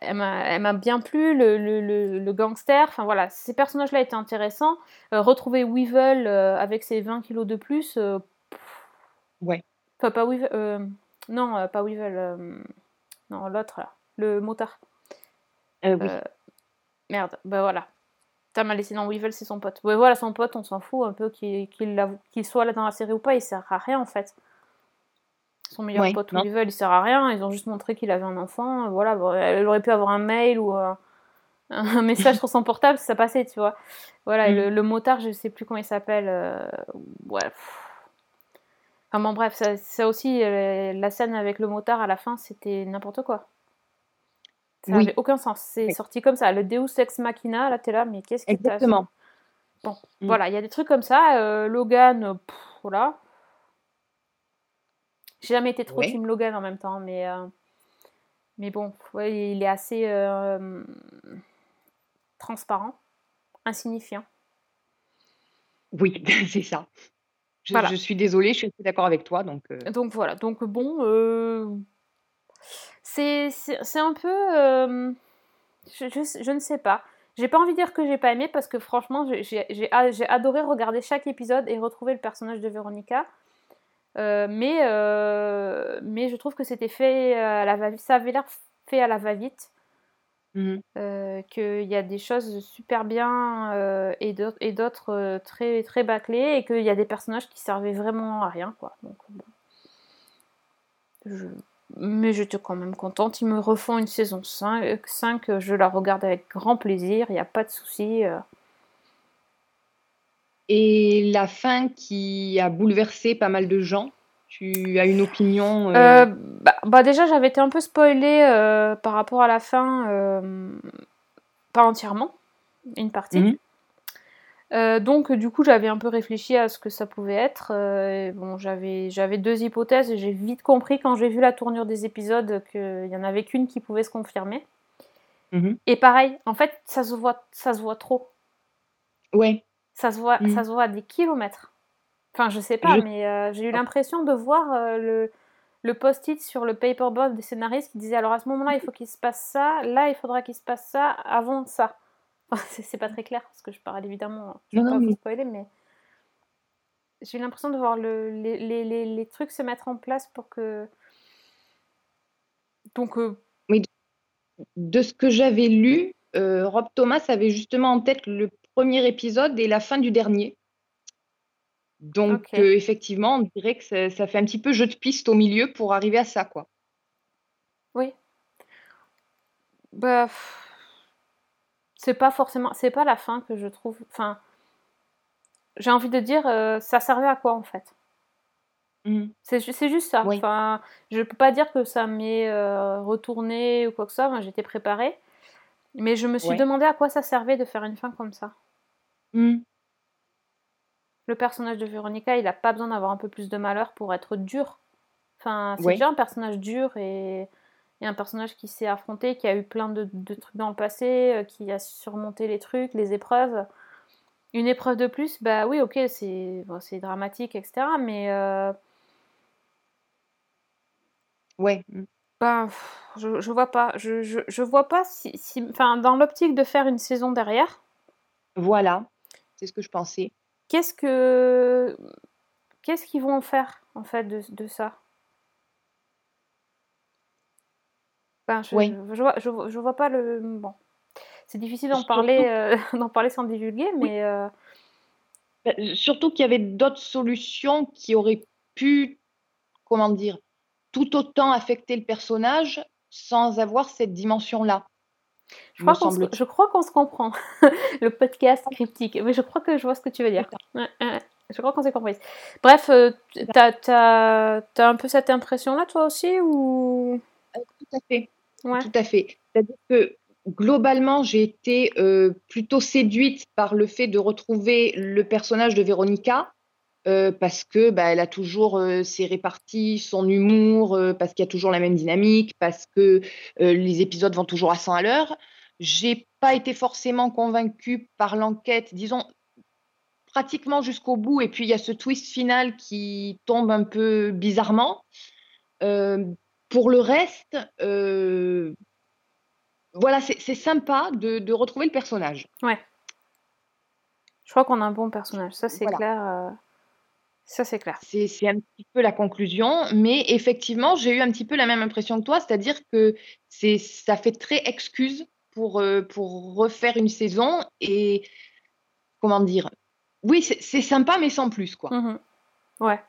elle m'a, bien plu. Le, le, le, le gangster, enfin voilà, ces personnages-là étaient intéressants. Euh, retrouver Weevil euh, avec ses 20 kilos de plus. euh, Ouais. Enfin, pas Weevil. non, pas Weevil. non, l'autre, là, le motard. Oui. Merde, bah voilà. T'as mal laissé dans Weevil, c'est son pote. Ouais, voilà, son pote, on s'en fout un peu qu'il soit là dans la série ou pas, il sert à rien en fait. Son meilleur Ouais, pote non. Weevil, il sert à rien. Ils ont juste montré qu'il avait un enfant. Voilà, bon, elle aurait pu avoir un mail ou euh, un message sur son portable, ça passait, tu vois. Voilà, et Mm. le, le motard, je sais plus comment il s'appelle. euh, ouais. Enfin bon, bref, ça, ça aussi, euh, la scène avec le motard à la fin, c'était n'importe quoi. Ça Oui. n'avait aucun sens. C'est Oui. sorti comme ça. Le Deus Ex Machina, là, t'es là, mais qu'est-ce que Exactement. Bon, Mm. voilà, il y a des trucs comme ça. euh, Logan, euh, pff, voilà. J'ai jamais été trop team Logan en même temps, mais, euh, mais bon, ouais, il est assez euh, transparent, insignifiant. Oui, c'est ça. Je, Voilà. je suis désolée, je suis d'accord avec toi. Donc, euh, Donc voilà, donc bon, c'est un peu... je, je- je ne sais pas. J'ai pas envie de dire que j'ai pas aimé parce que franchement, j'ai- j'ai j'ai a- j'ai adoré regarder chaque épisode et retrouver le personnage de Véronica. Euh, mais, euh, mais je trouve que c'était fait à la va ça avait l'air fait à la va-vite. euh, qu'il y a des choses super bien euh, et d'autres euh, très, très bâclées et qu'il y a des personnages qui servaient vraiment à rien. Quoi. Donc, bon. Je- Mais j'étais quand même contente. Ils me refont une saison 5, 5 je la regarde avec grand plaisir, il n'y a pas de souci. Et la fin qui a bouleversé pas mal de gens, tu as une opinion euh, Euh, bah, bah déjà, j'avais été un peu spoilée euh, par rapport à la fin, pas entièrement, une partie. Euh, donc, du coup, j'avais un peu réfléchi à ce que ça pouvait être. et bon, j'avais, j'avais deux hypothèses et j'ai vite compris quand j'ai vu la tournure des épisodes qu'il y en avait qu'une qui pouvait se confirmer. Mhm. Et pareil, en fait, ça se voit, ça se voit trop. Ouais, Ça se voit, ça se voit à des kilomètres. Enfin, je sais pas, Je- mais euh, j'ai eu l'impression de voir euh, le, le post-it sur le paperboard des scénaristes qui disait alors à ce moment-là, il faut qu'il se passe ça, là, il faudra qu'il se passe ça avant ça. Enfin, c'est pas très clair parce que je parle évidemment, je vais Non, pas vous spoiler, mais j'ai eu l'impression de voir le, les, les, les, les trucs se mettre en place pour que. Donc, euh, de ce que j'avais lu, euh, Rob Thomas avait justement en tête le premier épisode et la fin du dernier. Donc, euh, effectivement, on dirait que ça, ça fait un petit peu jeu de piste au milieu pour arriver à ça, quoi. Oui. Bah, c'est pas forcément, c'est pas la fin que je trouve. Enfin, j'ai envie de dire, euh, ça servait à quoi en fait? Mhm. C'est ju- c'est juste ça. Oui. Enfin, je peux pas dire que ça m'est euh, retourné ou quoi que ce soit. J'étais préparée, mais je me suis Ouais. demandé à quoi ça servait de faire une fin comme ça. Mhm. Le personnage de Véronica, il a pas besoin d'avoir un peu plus de malheur pour être dur. Enfin, c'est Ouais. déjà un personnage dur et, et un personnage qui s'est affronté, qui a eu plein de, de trucs dans le passé, euh, qui a surmonté les trucs, les épreuves. Une épreuve de plus, bah oui, ok, c'est bon, dramatique, etc. Mais euh, Ouais. Ben, je, je vois pas. Je, je, je vois pas si, si- enfin, dans l'optique de faire une saison derrière, Voilà. C'est ce que je pensais. qu'est-ce que qu'est-ce qu'ils vont en faire en fait de, de ça? Je, Oui. je, je vois, je, vois- pas le bon. C'est difficile d'en parler, euh, d'en parler sans divulguer, mais euh, Bah, Surtout qu'il y avait d'autres solutions qui auraient pu, comment dire, tout autant affecter le personnage sans avoir cette dimension-là. je, crois qu'on se, semble-t-il. je crois qu'on se comprend. le podcast cryptique. Mais je crois que je vois ce que tu veux dire. Ouais, ouais, je crois qu'on s'est compris. Bref, euh, t'as, t'as, t'as un peu cette impression-là toi aussi ou? Tout à fait. Ouais. Tout à fait. C'est-à-dire que globalement, j'ai été euh, plutôt séduite par le fait de retrouver le personnage de Véronica. Euh, parce que bah, elle a toujours euh, ses réparties, son humour, euh, parce qu'il y a toujours la même dynamique, parce que les épisodes vont toujours à 100 à l'heure. J'ai pas été forcément convaincue par l'enquête, disons pratiquement jusqu'au bout, et puis il y a ce twist final qui tombe un peu bizarrement. Pour le reste, voilà, c'est c'est sympa de, de retrouver le personnage. Ouais. Je crois qu'on a un bon personnage. Ça c'est Voilà. clair. Ça c'est clair. C'est c'est un petit peu la conclusion, mais effectivement, j'ai eu un petit peu la même impression que toi, c'est-à-dire que c'est ça fait très excuse pour, euh, pour refaire une saison et comment dire, oui, c'est c'est sympa, mais sans plus, quoi. Mhm. Ouais.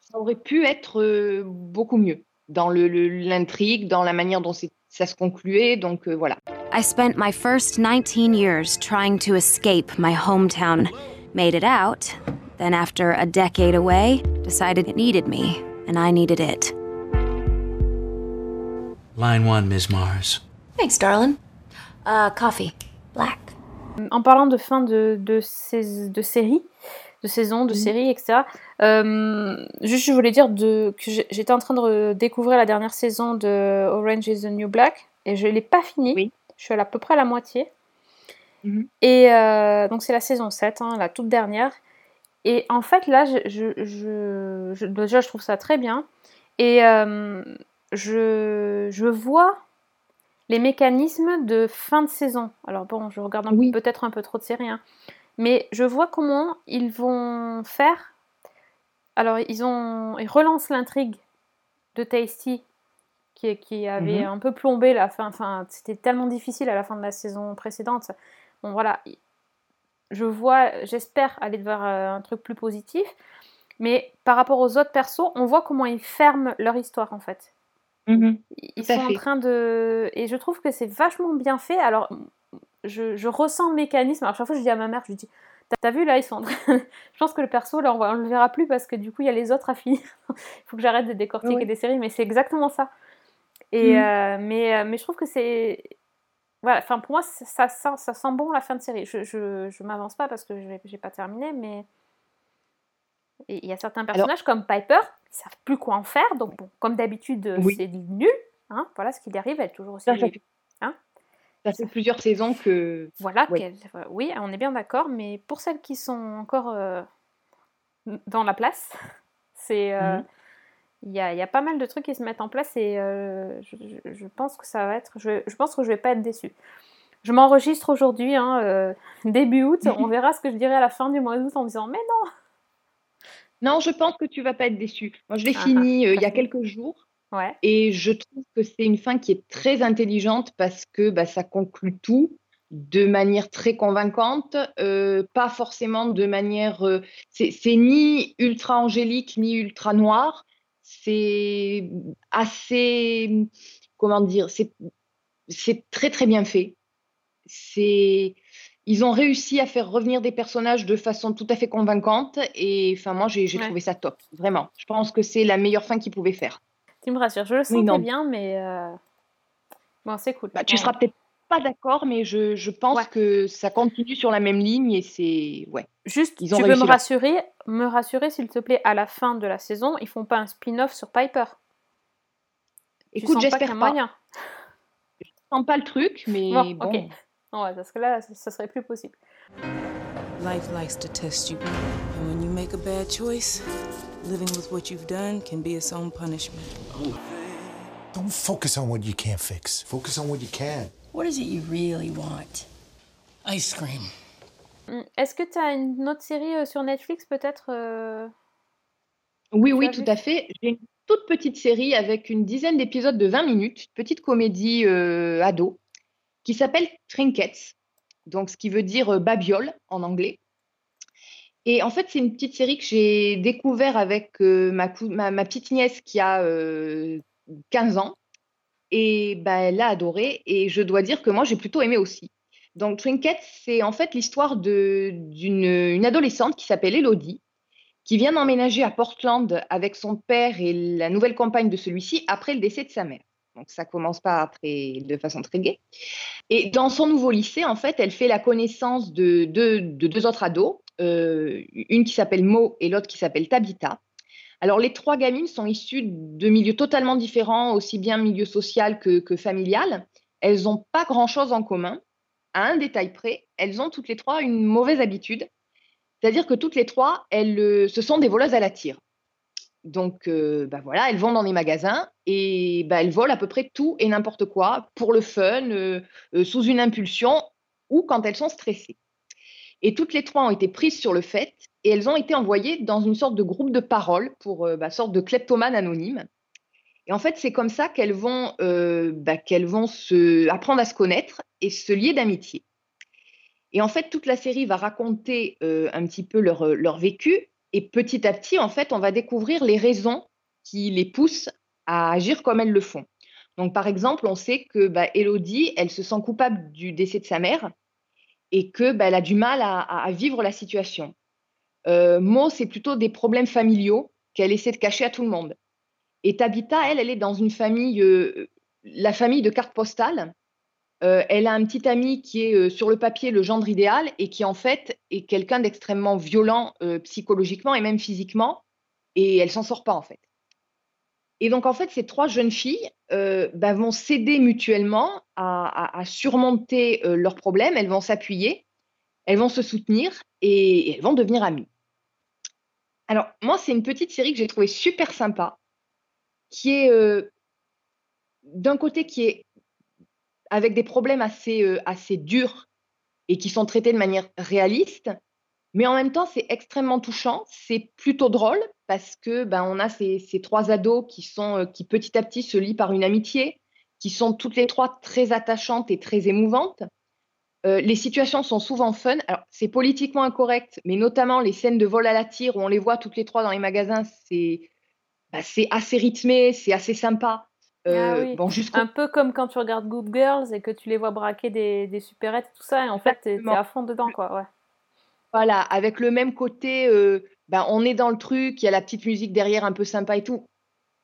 Ça aurait pu être euh, beaucoup mieux dans le- le- l'intrigue, dans la manière dont c'est- ça se concluait, donc euh, voilà. I spent my first 19 years trying to escape my hometown. Made it out, then, after a decade away, decided it needed me, and I needed it. Line one, Ms. Mars. Thanks, darling. Uh, coffee. Black. En parlant de fin de, de, sais- de série, de saison, de Mhm. série, etc. euh, juste, je voulais dire de, que j'étais en train de découvrir la dernière saison de Orange is the New Black et je l'ai pas finie. Oui. Je suis à, peu près à la moitié. Mhm. Et euh, donc c'est la saison 7, hein, la toute dernière. Et en fait, là, je, je, je- je- déjà, je trouve ça très bien. Et euh, je, vois les mécanismes de fin de saison. Alors bon, je regarde Oui. peut-être un peu trop de séries, hein. mais je vois comment ils vont faire. Alors, ils, ont, ils relancent l'intrigue de Tasty, qui, qui avait Mhm. un peu plombé la fin. Enfin, c'était tellement difficile à la fin de la saison précédente. Bon, voilà. Je vois, j'espère aller vers euh, un truc plus positif. Mais par rapport aux autres persos, on voit comment ils ferment leur histoire, en fait. Mhm. Ils sont en train de. Et je trouve que c'est vachement bien fait. Alors, je, je ressens le mécanisme. Alors, chaque fois, je dis à ma mère, je lui dis T'as- vu là, ils sont en train. je pense que le perso, là, on, va, on le verra plus parce que du coup, il y a les autres à finir. Il faut que j'arrête de décortiquer des séries, mais c'est exactement ça. Et, Mhm. euh, mais, euh, mais je trouve que c'est. Voilà, enfin, pour moi, ça, sent- ça sent bon la fin de série. Je, je, je m'avance pas parce que je n'ai pas terminé, mais. Il y a certains personnages comme Piper qui savent plus quoi en faire, donc bon, comme d'habitude, euh, Oui. c'est nul. Hein, voilà ce qu'il arrive, elle est toujours aussi. Ça, ça fait, Hein ça fait plusieurs saisons que. Voilà, euh, oui, on est bien d'accord, mais pour celles qui sont encore euh, dans la place, c'est. euh, Mhm. Il y, a, il y a pas mal de trucs qui se mettent en place et euh, je, pense que ça va être. Je, je pense que je vais pas être déçue. Je m'enregistre aujourd'hui, hein, euh, début août. On verra ce que je dirai à la fin du mois d'août en me disant Mais non Non, je pense que tu vas pas être déçu. Moi, je l'ai Ah, fini euh, il y a quelques jours Ouais. et je trouve que c'est une fin qui est très intelligente parce que bah, ça conclut tout de manière très convaincante, euh, pas forcément de manière. euh, c'est c'est ni ultra angélique ni ultra noir. C'est assez. Comment dire C'est c'est très très bien fait. C'est ils ont réussi à faire revenir des personnages de façon tout à fait convaincante et enfin moi j'ai Ouais. trouvé ça top vraiment je pense que c'est la meilleure fin qu'ils pouvaient faire Tu me rassures. Je le Oui, sentais non. bien, mais. euh, Bon, c'est cool. Bah, tu seras peut-être pas d'accord mais je, je pense Ouais. que ça continue sur la même ligne et c'est ouais Juste, Ils ont tu veux me rassurer, me rassurer s'il te plaît, à la fin de la saison, ils font pas un spin-off sur Piper. Écoute, pas j'espère pas. moyen. Je sens pas le truc, mais Bon, bon. ok. Non, ouais, parce que là, ça, ça serait plus possible. Life likes to test you. And when you make a bad choice, living with what you've done can be its own punishment. Don't focus on what you can't fix. Focus on what you can. What is it you really want? Ice cream. Hmm, Est-ce que tu as une autre série euh, sur Netflix peut-être euh, Oui, oui, tout à fait. J'ai une toute petite série avec une dizaine d'épisodes de 20 minutes, une petite comédie euh, ado, qui s'appelle Trinkets, donc ce qui veut dire euh, babiole en anglais. Et en fait, c'est une petite série que j'ai découvert avec euh, ma, cou- ma, ma petite nièce qui a euh, 15 ans. Et bah, elle a adoré. Et je dois dire que moi, j'ai plutôt aimé aussi. Donc, Trinkets, c'est en fait l'histoire d'une une adolescente qui s'appelle Elodie, qui vient d'emménager à Portland avec son père et la nouvelle compagne de celui-ci après le décès de sa mère. Donc ça commence pas très, de façon très gaie. Et dans son nouveau lycée, en fait, elle fait la connaissance de deux autres ados, euh, une qui s'appelle Mo et l'autre qui s'appelle Tabitha. Alors les trois gamines sont issues de milieux totalement différents, aussi bien milieu social que, familial. Elles n'ont pas grand-chose en commun. À un détail près, elles ont toutes les trois une mauvaise habitude, c'est-à-dire que toutes les trois, elles, euh, ce sont des voleuses à la tire. Donc, euh, bah voilà, elles vont dans les magasins et bah, elles volent à peu près tout et n'importe quoi pour le fun, euh, euh, sous une impulsion ou quand elles sont stressées. Et toutes les trois ont été prises sur le fait et elles ont été envoyées dans une sorte de groupe de parole pour euh, bah, sorte de kleptomane anonyme. Et en fait, c'est comme ça qu'elles vont, euh, bah, vont se, apprendre à se connaître et se lier d'amitié. Et en fait, toute la série va raconter euh, un petit peu leur, leur vécu. Et petit à petit, en fait, on va découvrir les raisons qui les poussent à agir comme elles le font. Donc, par exemple, on sait que bah, Elodie, elle se sent coupable du décès de sa mère et que a du mal à vivre la situation. Euh, Mo, c'est plutôt des problèmes familiaux qu'elle essaie de cacher à tout le monde. Et Tabitha, elle, elle est dans une famille, euh, la famille de cartes postales. Euh, elle a un petit ami qui est euh, sur le papier le gendre idéal et qui en fait est quelqu'un d'extrêmement violent psychologiquement et même physiquement. Et elle s'en sort pas en fait. Et donc en fait, ces trois jeunes filles bah, vont s'aider mutuellement à, surmonter leurs problèmes. Elles vont s'appuyer, elles vont se soutenir et, elles vont devenir amies. Alors moi, c'est une petite série que j'ai trouvée super sympa, qui est euh, d'un côté qui est avec des problèmes assez, euh, assez durs et qui sont traités de manière réaliste, mais en même temps, c'est extrêmement touchant, c'est plutôt drôle parce que ben, on a ces, ces trois ados qui, sont, euh, qui petit à petit se lient par une amitié, qui sont toutes les trois très attachantes et très émouvantes. Euh, les situations sont souvent fun. Alors, c'est politiquement incorrect, mais notamment les scènes de vol à la tire où on les voit toutes les trois dans les magasins, c'est bah, assez rythmé, c'est assez sympa. Ah Euh, oui. bon, jusqu'au Un peu comme quand tu regardes Good Girls et que tu les vois braquer des, des supérettes et tout ça, et en fait, t'es t'es Exactement. à fond dedans, quoi. Ouais. Voilà, avec le même côté, euh, ben, on est dans le truc, il y a la petite musique derrière un peu sympa et tout.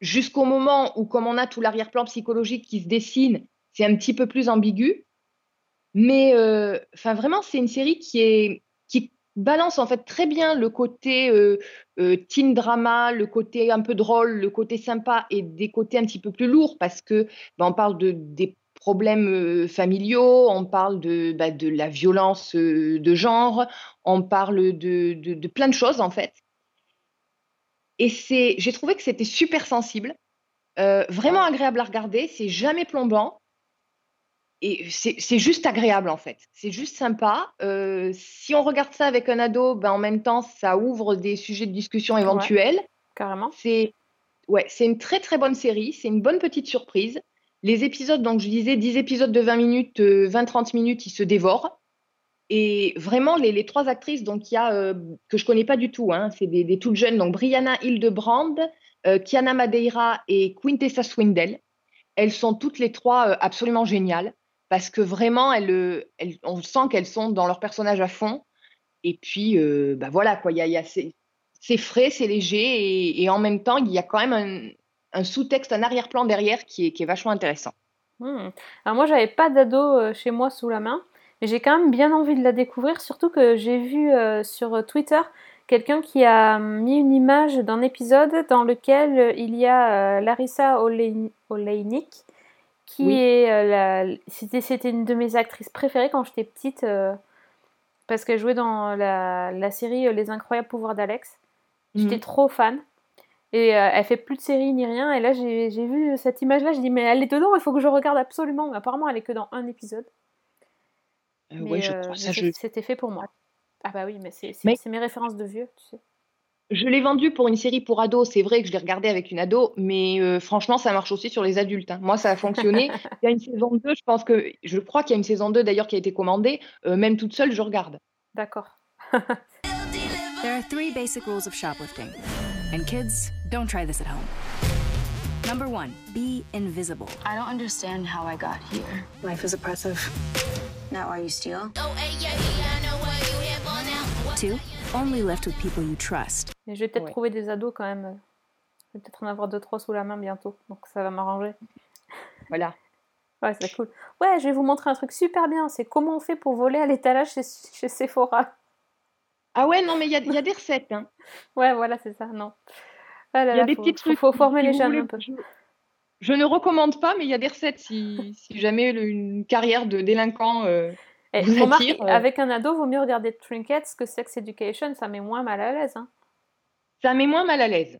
Jusqu'au moment où, comme on a tout l'arrière-plan psychologique qui se dessine, c'est un petit peu plus ambigu. Mais euh, enfin, vraiment, c'est une série qui, est, qui balance en fait très bien le côté euh, euh, teen drama, le côté un peu drôle, le côté sympa et des côtés un petit peu plus lourds parce que ben, on parle de, des problèmes familiaux, on parle de, bah, de la violence de genre, on parle de, de, de plein de choses en fait. Et c'est, j'ai trouvé que c'était super sensible, euh, vraiment agréable à regarder, c'est jamais plombant. Et c'est juste agréable en fait, c'est juste sympa. Euh, si on regarde ça avec un ado, ben, en même temps, ça ouvre des sujets de discussion éventuels. carrément. C'est ouais, c'est une très très bonne série, c'est une bonne petite surprise. Les épisodes, donc je disais 10 épisodes de 20 minutes, euh, 20-30 minutes, ils se dévorent. Et vraiment, les, les trois actrices, donc il y a, euh, que je connais pas du tout, hein, c'est des, des toutes jeunes, donc Brianna Hildebrand, euh, Kiana Madeira et Quintessa Swindell. Elles sont toutes les trois absolument géniales parce que vraiment, euh, elles- on sent qu'elles sont dans leur personnage à fond. Et puis, euh, bah voilà, quoi, y y a c'est frais, c'est léger et, en même temps, il y a quand même un, sous-texte, un arrière-plan derrière qui est, vachement intéressant. Hmm. Alors moi, j'avais pas d'ado euh, chez moi sous la main, Mais j'ai quand même bien envie de la découvrir, surtout que j'ai vu euh, sur Twitter quelqu'un qui a mis une image d'un épisode dans lequel il y a Larissa Oleinik, qui Oui. est euh, la... C'était, c'était une de mes actrices préférées quand j'étais petite, euh, parce qu'elle jouait dans la, la série euh, Les Incroyables Pouvoirs d'Alex. J'étais Mhm. trop fan. Et euh, elle fait plus de séries ni rien. Et là, j'ai, vu cette image-là, je dis, mais elle est dedans, il faut que je regarde absolument. Mais apparemment, elle est que dans un épisode. Mais, ouais, je crois. Ça, je... c'était fait pour moi. Ah bah oui, mais c'est, Mais- c'est mes références de vieux, tu sais. Je l'ai vendu pour une série pour ados. C'est vrai que je l'ai regardé avec une ado, mais euh, franchement, ça marche aussi sur les adultes. hein. Moi, ça a fonctionné. Il y a une saison 2, je pense que. Je crois qu'il y a une saison 2 d'ailleurs qui a été commandée. Euh, même toute seule, je regarde. D'accord. There are three basic rules of shoplifting. And kids, don't try this at home. Number one, be invisible. I don't understand how I got here. Life is oppressive. Now are you steal? Two, only lift with people you trust. Mais je vais peut-être Ouais. trouver des ados quand même. Je vais peut-être en avoir deux, trois sous la main bientôt. Donc ça va m'arranger. Voilà. Ouais, c'est cool. Ouais, je vais vous montrer un truc super bien. C'est comment on fait pour voler à l'étalage chez, chez Sephora. Ah ouais, non, mais il y a, il y a des recettes. hein. Ouais, voilà, c'est ça. Non. Ah Il y a là, des faut, petits trucs. faut former si les jeunes voulez, un peu. Je, je ne recommande pas, mais il y a des recettes si, si jamais le- une carrière de délinquant euh, Et vous remarque, attire. euh, avec un ado, vaut mieux regarder Trinkets que Sex Education. Ça met moins mal à l'aise. hein. Ça met moins mal à l'aise.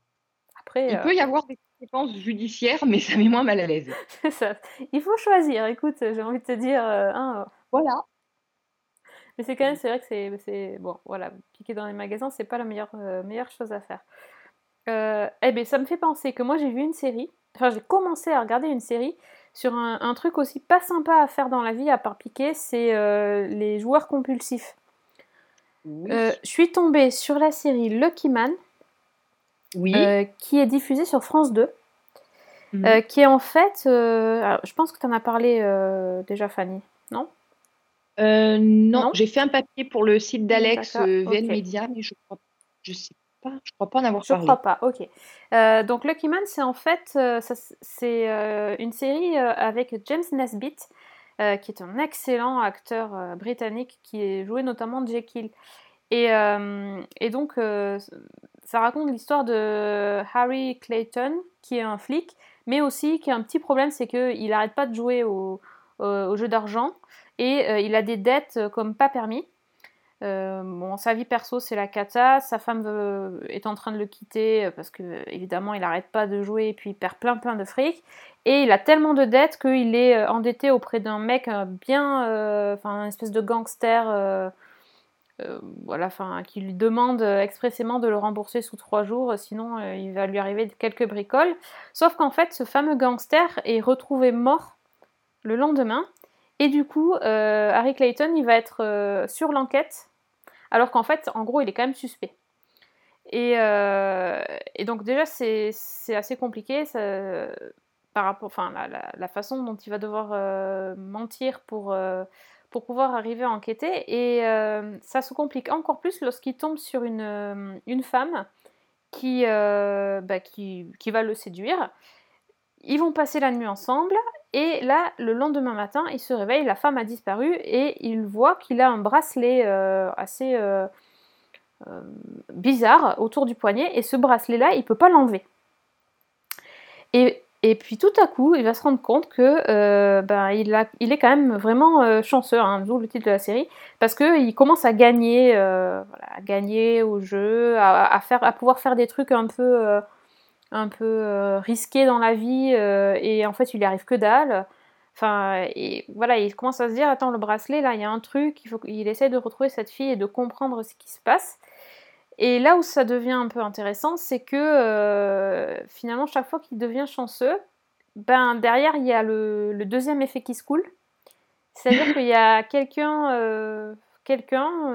Après, Il euh, peut y avoir des conséquences judiciaires, mais ça met moins mal à l'aise. ça. il faut choisir. Écoute, j'ai envie de te dire. euh, hein, Voilà. Mais c'est quand même, c'est vrai que c'est, bon, voilà, piquer dans les magasins, c'est pas la meilleure, meilleure chose à faire. Euh, eh bien, ça me fait penser que moi j'ai vu une série, enfin j'ai commencé à regarder une série sur un, un truc aussi pas sympa à faire dans la vie à part piquer, c'est euh, les joueurs compulsifs. Oui. Euh, je suis tombée sur la série Lucky Man, oui. euh, qui est diffusée sur France 2. Mhm. qui est en fait, alors, je pense que tu en as parlé déjà Fanny, non? Non, Non? j'ai fait un papier pour le site d'Alex VN. Media, mais je crois, je sais pas, je crois pas en avoir Je parlé. crois pas, ok. Euh, donc Lucky Man, c'est en fait euh, c'est euh, une série avec James Nesbitt, qui est un excellent acteur britannique qui est joué notamment Jekyll. Et, et donc ça raconte l'histoire de Harry Clayton, qui est un flic, mais aussi qui a un petit problème, c'est qu'il n'arrête pas de jouer au, au- jeu d'argent et il a des dettes comme pas permis. Euh, bon, sa vie perso, c'est la cata. Sa femme veut- est en train de le quitter euh, parce que, évidemment, il n'arrête pas de jouer et puis il perd plein plein de fric. Et il a tellement de dettes qu'il est euh, endetté auprès d'un mec euh, bien. euh, Enfin, un espèce de gangster. euh, euh, voilà, enfin, qui lui demande euh, expressément de le rembourser sous trois jours, euh, sinon euh, il va lui arriver quelques bricoles. Sauf qu'en fait, ce fameux gangster est retrouvé mort le lendemain. Et du coup, euh, Harry Clayton, il va être euh, sur l'enquête, alors qu'en fait, en gros, il est quand même suspect. Et, euh, donc déjà, c'est assez compliqué par rapport, enfin, la, façon dont il va devoir mentir pour, pour pouvoir arriver à enquêter. Et ça se complique encore plus lorsqu'il tombe sur une, une femme bah, qui, qui va le séduire. Ils vont passer la nuit ensemble et là, le lendemain matin, il se réveille, la femme a disparu et il voit qu'il a un bracelet euh, assez euh, euh, bizarre autour du poignet et ce bracelet-là, il peut pas l'enlever. Et, et puis tout à coup, il va se rendre compte que ben, il, a, il est quand même vraiment chanceux, hein, d'où le titre de la série, parce qu'il commence à gagner, voilà, à gagner au jeu, à, faire, à pouvoir faire des trucs un peu, un peu euh, risqués dans la vie, euh, et en fait, il lui arrive que dalle. Enfin, et voilà, il commence à se dire, attends, le bracelet, là, il y a un truc, il faut essaie de retrouver cette fille et de comprendre ce qui se passe. Et là où ça devient un peu intéressant, c'est que euh, finalement, chaque fois qu'il devient chanceux, ben derrière, il y a le, deuxième effet qui se coule. C'est-à-dire qu'il y a quelqu'un quelqu'un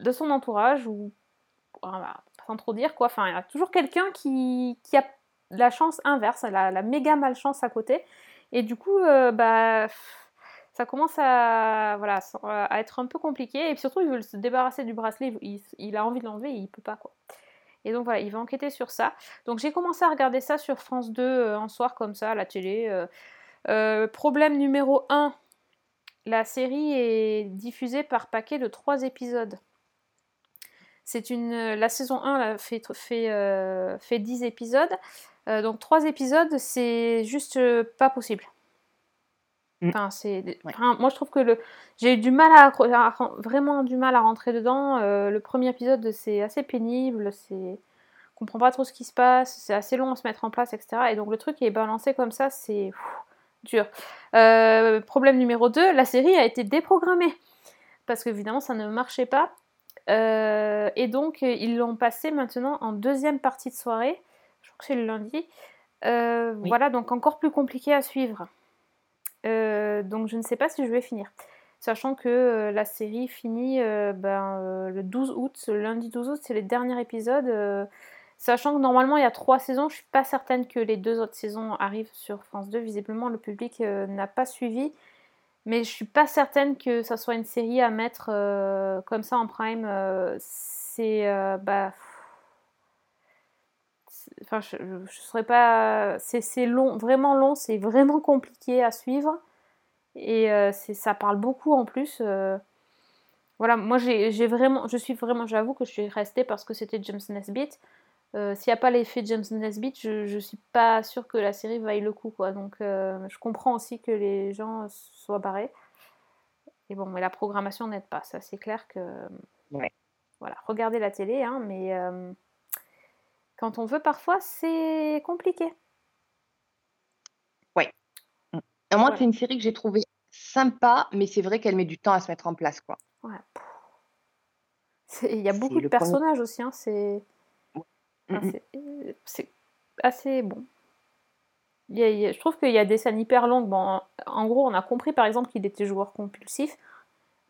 de son entourage, ou trop dire quoi, enfin, il y a toujours quelqu'un qui, qui a la chance inverse, la, la méga malchance à côté. Et du coup, euh, bah, ça commence à, voilà, à être un peu compliqué. Et surtout, il veut se débarrasser du bracelet. Il, a envie de l'enlever il peut pas, quoi. Et donc voilà, il va enquêter sur ça. Donc j'ai commencé à regarder ça sur France 2 euh, un soir comme ça, à la télé. euh. Euh, problème numéro 1, la série est diffusée par paquet de trois épisodes. C'est une, la saison 1 là, fait, fait, euh, fait 10 épisodes. Euh, donc trois épisodes, c'est juste euh, pas possible. Mm. Enfin, c'est, enfin, moi, je trouve que le, j'ai eu du mal à, à- vraiment du mal à rentrer dedans. Euh, le premier épisode, c'est assez pénible. C'est, comprend pas trop ce qui se passe. C'est assez long à se mettre en place, etc. Et donc le truc est balancé comme ça, c'est dur. Euh, problème numéro 2, la série a été déprogrammée parce qu'évidemment, ça ne marchait pas. Euh, et donc, ils l'ont passé maintenant en deuxième partie de soirée. Je crois que c'est le lundi. Euh, Voilà, donc encore plus compliqué à suivre. Euh, donc je ne sais pas si je vais finir. Sachant que euh, la série finit euh, ben, euh, le 12 août, le lundi 12 août, c'est les derniers épisodes. euh, sachant que normalement il y a trois saisons, je suis pas certaine que les deux autres saisons arrivent sur France 2. Visiblement le public euh, n'a pas suivi. Mais je suis pas certaine que ça soit une série à mettre euh, comme ça en prime. euh, c'est euh, bah, enfin je, serais pas c'est long vraiment long c'est vraiment compliqué à suivre et ça parle beaucoup en plus voilà moi j'ai vraiment je suis vraiment j'avoue que je suis restée parce que c'était James Nesbitt Euh, s'il n'y a pas l'effet James Nesbitt je, je suis pas sûre que la série vaille le coup quoi donc euh, je comprends aussi que les gens soient barrés et bon mais la programmation n'aide pas ça c'est clair que Ouais. voilà regardez la télé hein, mais euh, quand on veut, parfois, c'est compliqué. Ouais. Moi, c'est une série que j'ai trouvée sympa, mais c'est vrai qu'elle met du temps à se mettre en place, quoi. Ouais. Il y a beaucoup de personnages aussi. hein, C'est enfin, Mm, c'est- euh, c'est assez bon. Il y a- il y a- je trouve qu'il y a des scènes hyper longues. Bon, en, gros, on a compris par exemple qu'il était joueur compulsif.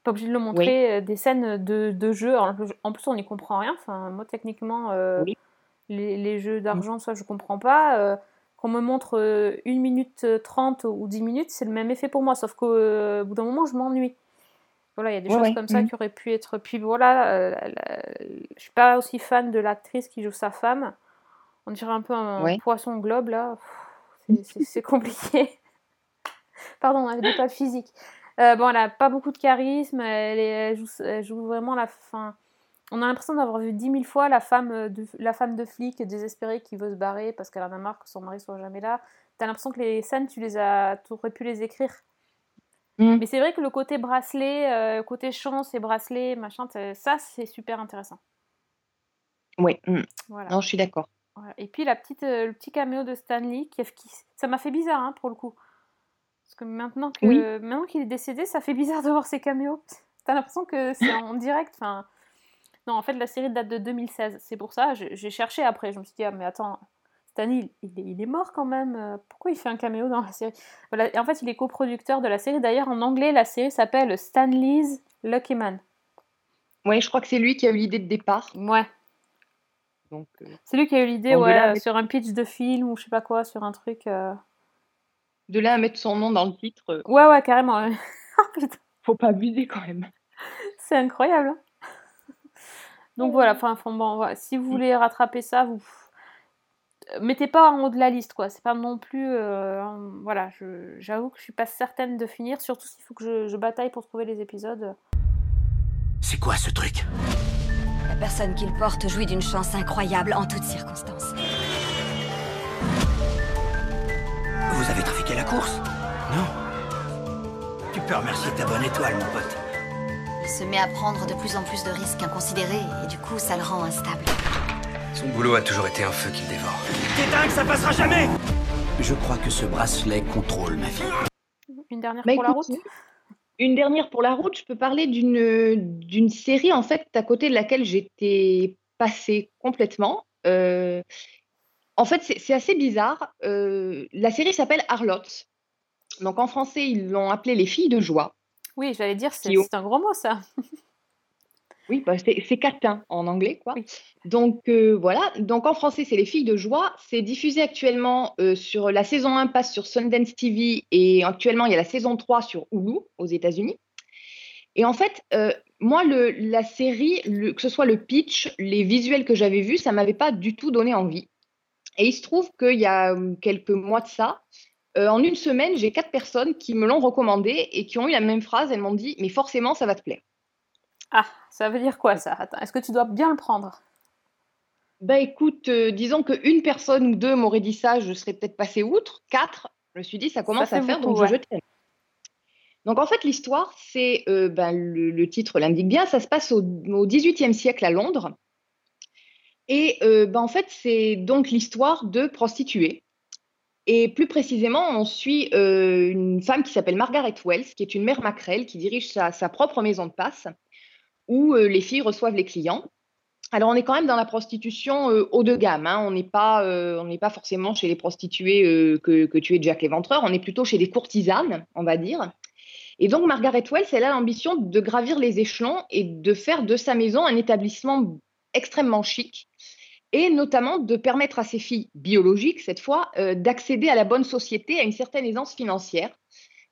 Pas obligé de le montrer. euh, Des scènes de, de jeu. En, en plus, on n'y comprend rien. Enfin, moi, techniquement, euh, les, les jeux d'argent, ça, je comprends pas. Euh, qu'on me montre euh, 1 minute 30 ou 10 minutes, c'est le même effet pour moi. Sauf qu'au au bout d'un moment, je m'ennuie. Voilà, il y a des Ouais, choses ouais. comme ça Mhm. qui auraient pu être. Puis voilà, euh, je suis pas aussi fan de l'actrice qui joue sa femme. On dirait un peu un Ouais. poisson globe là. C'est- compliqué. Pardon, elle n'est pas physique. Euh, bon, elle a pas beaucoup de charisme. Elle, est- elle joue, elle joue vraiment la fin. On a l'impression d'avoir vu dix mille fois la femme euh, de, la femme de flic désespérée qui veut se barrer parce qu'elle en a marre que son mari soit jamais là. T'as l'impression que les scènes, tu les as, aurais pu les écrire. Mm. Mais c'est vrai que le côté bracelet, euh, côté chance et bracelet, machin, ça c'est super intéressant. Oui. mm. Voilà. Non, je suis d'accord. Voilà. Et puis la petite, euh, le petit caméo de Stanley, qui, qui- ça m'a fait bizarre hein, pour le coup. Parce que maintenant Oui. maintenant qu'il est décédé, ça fait bizarre de voir ses caméos. T'as l'impression que c'est en direct. Enfin, non, en fait la série date de 2016. C'est pour ça. J'ai cherché après. Je me suis dit ah mais attends, Stanley, il, il est, mort quand même. euh, Pourquoi il fait un caméo dans la série? Voilà. Et en fait, il est coproducteur de la série. D'ailleurs, en anglais, la série s'appelle Stanley's Lucky Man. Ouais, je crois que c'est lui qui a eu l'idée de départ. Ouais. Donc, euh, C'est lui qui a eu l'idée, ouais, euh, sur un pitch de film ou je sais pas quoi, sur un truc. euh, de là à mettre son nom dans le titre, Ouais, ouais, carrément. ouais. Oh, faut pas abuser quand même. c'est incroyable. hein. Donc voilà, enfin, bon, voilà, si vous voulez rattraper ça, vous mettez pas en haut de la liste, quoi. C'est pas non plus, euh, voilà, je- j'avoue que je suis pas certaine de finir, surtout s'il faut que je, je bataille pour trouver les épisodes. C'est quoi ce truc? La personne qui le porte jouit d'une chance incroyable en toutes circonstances. Vous avez trafiqué la course? Non. Tu peux remercier ta bonne étoile, mon pote. Il se met à prendre de plus en plus de risques inconsidérés et du coup, ça le rend instable. Son boulot a toujours été un feu qu'il dévore. T'es dingue, ça passera jamais Je crois que ce bracelet contrôle ma vie. Une dernière Bah, pour la route Une dernière pour la route, je peux parler d'une d'une série en fait à côté de laquelle j'étais passée complètement. Euh, en fait, c'est assez bizarre. Euh, la série s'appelle Harlotte. Donc en français, ils l'ont appelée Les filles de joie. Oui, j'allais dire, c'est Qui ont- c'est un gros mot, ça. Oui, bah, c'est catin en anglais, quoi. Donc euh, voilà, donc en français, c'est Les Filles de Joie. C'est diffusé actuellement euh, sur la saison 1 passe sur Sundance TV et actuellement il y a la saison 3 sur Hulu aux États-Unis. Et en fait, euh, moi, le, la série, le- que ce soit le pitch, les visuels que j'avais vus, ça m'avait pas du tout donné envie. Et il se trouve qu'il y a quelques mois de ça, Euh, en une semaine, j'ai quatre personnes qui me l'ont recommandé et qui ont eu la même phrase. Elles m'ont dit, mais forcément, ça va te plaire. Ah, ça veut dire quoi ça? Attends, est-ce que tu dois bien le prendre? Bah écoute, euh, disons qu'une personne ou deux m'auraient dit ça, je serais peut-être passé outre. Quatre, je me suis dit, ça commence à faire, beaucoup, donc ouais. je jetais. Donc en fait, l'histoire, c'est, euh, ben, le, le titre l'indique bien, ça se passe au, au XVIIIe siècle à Londres. Et euh, ben, en fait, c'est donc l'histoire de prostituées. Et plus précisément, on suit euh, une femme qui s'appelle Margaret Wells, qui est une mère maquerelle, qui dirige sa, sa propre maison de passe, où euh, les filles reçoivent les clients. Alors, on est quand même dans la prostitution euh, haut de gamme. hein. On n'est pas, euh, pas forcément chez les prostituées euh, que, tu es Jack l'Éventreur. On est plutôt chez des courtisanes, on va dire. Et donc, Margaret Wells, elle a l'ambition de gravir les échelons et de faire de sa maison un établissement extrêmement chic et notamment de permettre à ses filles biologiques, cette fois, d'accéder à la bonne société, à une certaine aisance financière.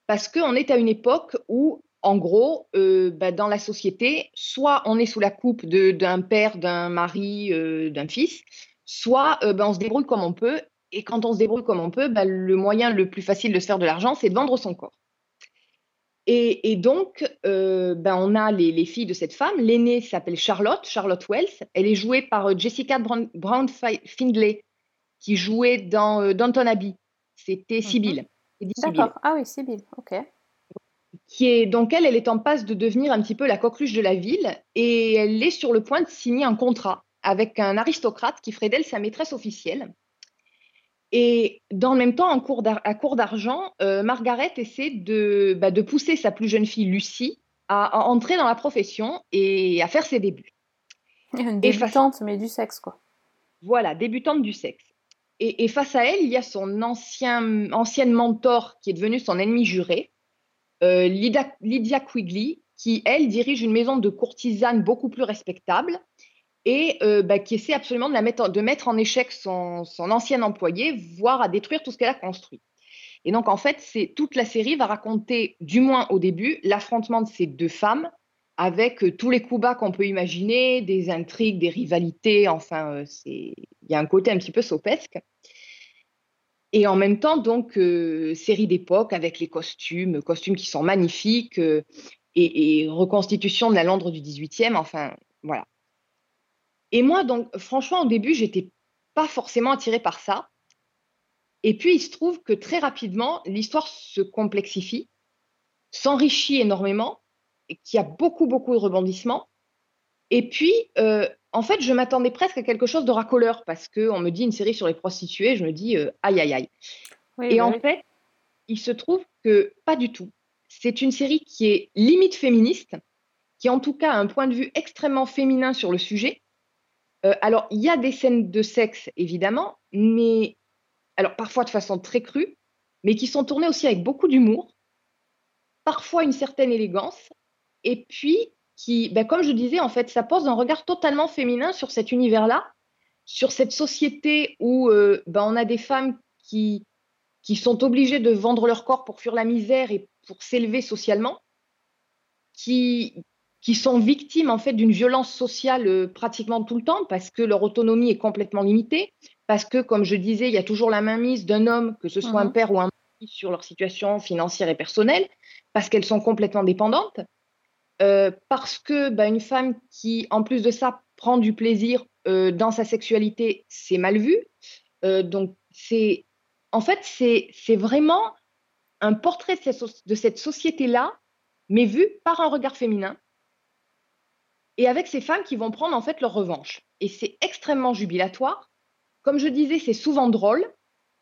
Parce qu'on est à une époque où, en gros, euh, bah, dans la société, soit on est sous la coupe d'un père, d'un mari, euh, d'un fils, soit euh, bah, on se débrouille comme on peut. Et quand on se débrouille comme on peut, bah, le moyen le plus facile de se faire de l'argent, c'est de vendre son corps. Et, et donc, on a les, les filles de cette femme. L'aînée s'appelle Charlotte, Charlotte Wells. Elle est jouée par Jessica Brown, Brown Fi- Findlay, qui jouait dans Downton Abbey. C'était. Eddie Sibylle. D'accord. Ah oui, Sibyl, ok. Qui est, donc, elle, elle est en passe de devenir un petit peu la coqueluche de la ville. Et elle est sur le point de signer un contrat avec un aristocrate qui ferait d'elle sa maîtresse officielle. Et dans le même temps, en cours à court d'argent, euh, Margaret essaie de, bah, de pousser sa plus jeune fille, Lucie, à, à entrer dans la profession et à faire ses débuts. Une Et face- débutante, mais du sexe, quoi. Voilà, débutante du sexe. Et, et face à elle, il y a son ancien, ancienne mentor qui est devenue son ennemi juré, euh, Lydia, Quigley, qui, elle, dirige une maison de courtisanes beaucoup plus respectable et euh, bah, qui essaie absolument de, mettre, en échec son, ancien employé, voire à détruire tout ce qu'elle a construit. Et donc, en fait, c'est toute la série va raconter, du moins au début, l'affrontement de ces deux femmes avec euh, tous les coups bas qu'on peut imaginer, des intrigues, des rivalités, enfin, il y a un côté un petit peu sopesque. Et en même temps, donc, euh, série d'époque avec les costumes, costumes qui sont magnifiques, euh, et, reconstitution de la Londres du 18e, enfin, voilà. Et moi, donc, franchement, au début, j'étais pas forcément attirée par ça. Et puis, il se trouve que très rapidement, l'histoire se complexifie, s'enrichit énormément, et qu'il y a beaucoup, beaucoup de rebondissements. Et puis, euh, en fait, je m'attendais presque à quelque chose de racoleur, parce qu'on me dit une série sur les prostituées, je me dis, euh, aïe, aïe, aïe. Oui, et bah en fait, il se trouve que pas du tout. C'est une série qui est limite féministe, qui en tout cas a un point de vue extrêmement féminin sur le sujet. Euh, alors, il y a des scènes de sexe, évidemment, mais alors parfois de façon très crue, mais qui sont tournées aussi avec beaucoup d'humour, parfois une certaine élégance, et puis qui, ben, comme je disais, en fait, ça pose un regard totalement féminin sur cet univers-là, sur cette société où euh, ben, on a des femmes qui, qui sont obligées de vendre leur corps pour fuir la misère et pour s'élever socialement, qui, qui sont victimes en fait d'une violence sociale euh, pratiquement tout le temps parce que leur autonomie est complètement limitée, parce que, comme je disais, il y a toujours la mainmise d'un homme, que ce soit un Mhm. père ou un mari, sur leur situation financière et personnelle, parce qu'elles sont complètement dépendantes, euh, parce que bah, une femme qui, en plus de ça, prend du plaisir euh, dans sa sexualité, c'est mal vu. Euh, donc, c'est en fait, c'est vraiment un portrait de cette, cette société-là, mais vu par un regard féminin et avec ces femmes qui vont prendre en fait leur revanche. Et c'est extrêmement jubilatoire. Comme je disais, c'est souvent drôle.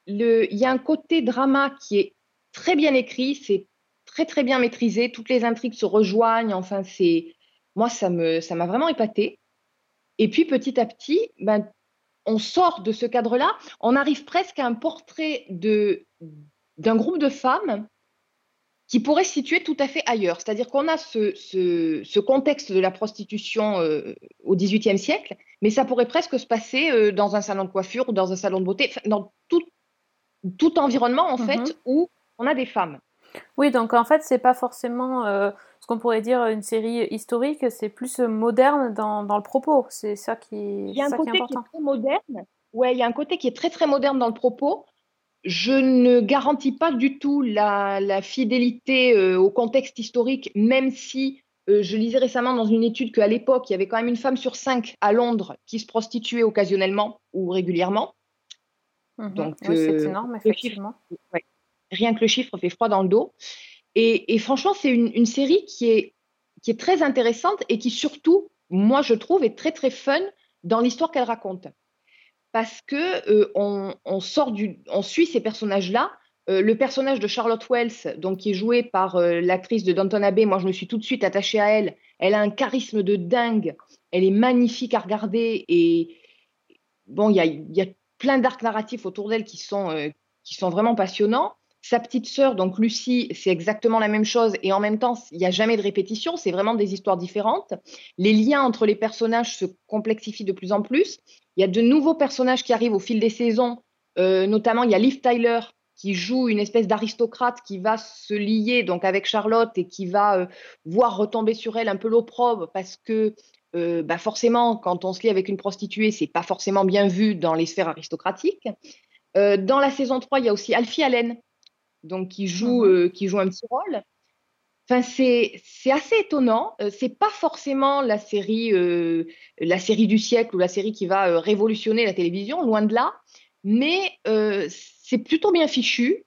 Le- Il y a un côté drama qui est très bien écrit, c'est très très bien maîtrisé. Toutes les intrigues se rejoignent. Enfin, c'est moi ça me ça m'a vraiment épaté. Et puis petit à petit, ben, on sort de ce cadre-là. On arrive presque à un portrait de d'un groupe de femmes qui pourrait se situer tout à fait ailleurs. C'est-à-dire qu'on a ce, ce- ce contexte de la prostitution euh, au XVIIIe siècle, mais ça pourrait presque se passer euh, dans un salon de coiffure ou dans un salon de beauté, dans tout, tout environnement en Mhm. fait où on a des femmes. Oui, donc en fait, c'est pas forcément euh, ce qu'on pourrait dire une série historique, c'est plus moderne dans, dans le propos. C'est ça qui, Il y a un qui côté est qui est important. très moderne. Ouais, il y a un côté qui est très très moderne dans le propos. je ne garantis pas du tout la, la fidélité euh, au contexte historique, même si euh, je lisais récemment dans une étude qu'à l'époque, il y avait quand même une femme sur cinq à Londres qui se prostituait occasionnellement ou régulièrement. Mhm. Donc, Oui, c'est énorme, effectivement. ouais. Rien que le chiffre fait froid dans le dos. Et, franchement, c'est une, série qui est, qui est très intéressante et qui surtout, moi je trouve, est très très fun dans l'histoire qu'elle raconte. Parce que euh, on, sort du, on suit ces personnages-là. Euh, le personnage de Charlotte Wells, donc qui est joué par euh, l'actrice de Downton Abbey, moi je me suis tout de suite attachée à elle. Elle a un charisme de dingue. Elle est magnifique à regarder et bon, il y a, y a plein d'arcs narratifs autour d'elle qui sont, qui sont vraiment passionnants. Sa petite sœur, donc Lucie, c'est exactement la même chose et en même temps, il n'y a jamais de répétition, c'est vraiment des histoires différentes. Les liens entre les personnages se complexifient de plus en plus. Il y a de nouveaux personnages qui arrivent au fil des saisons, euh, notamment il y a Liv Tyler qui joue une espèce d'aristocrate qui va se lier donc avec Charlotte et qui va euh, voir retomber sur elle un peu l'opprobre parce que euh, bah forcément, quand on se lie avec une prostituée, c'est pas forcément bien vu dans les sphères aristocratiques. Dans la saison 3, il y a aussi Alfie Allen, donc qui joue, euh, qui joue un petit rôle. Enfin, c'est assez étonnant. Euh, c'est pas forcément la série, euh, la série du siècle ou la série qui va euh, révolutionner la télévision, loin de là. Mais c'est plutôt bien fichu.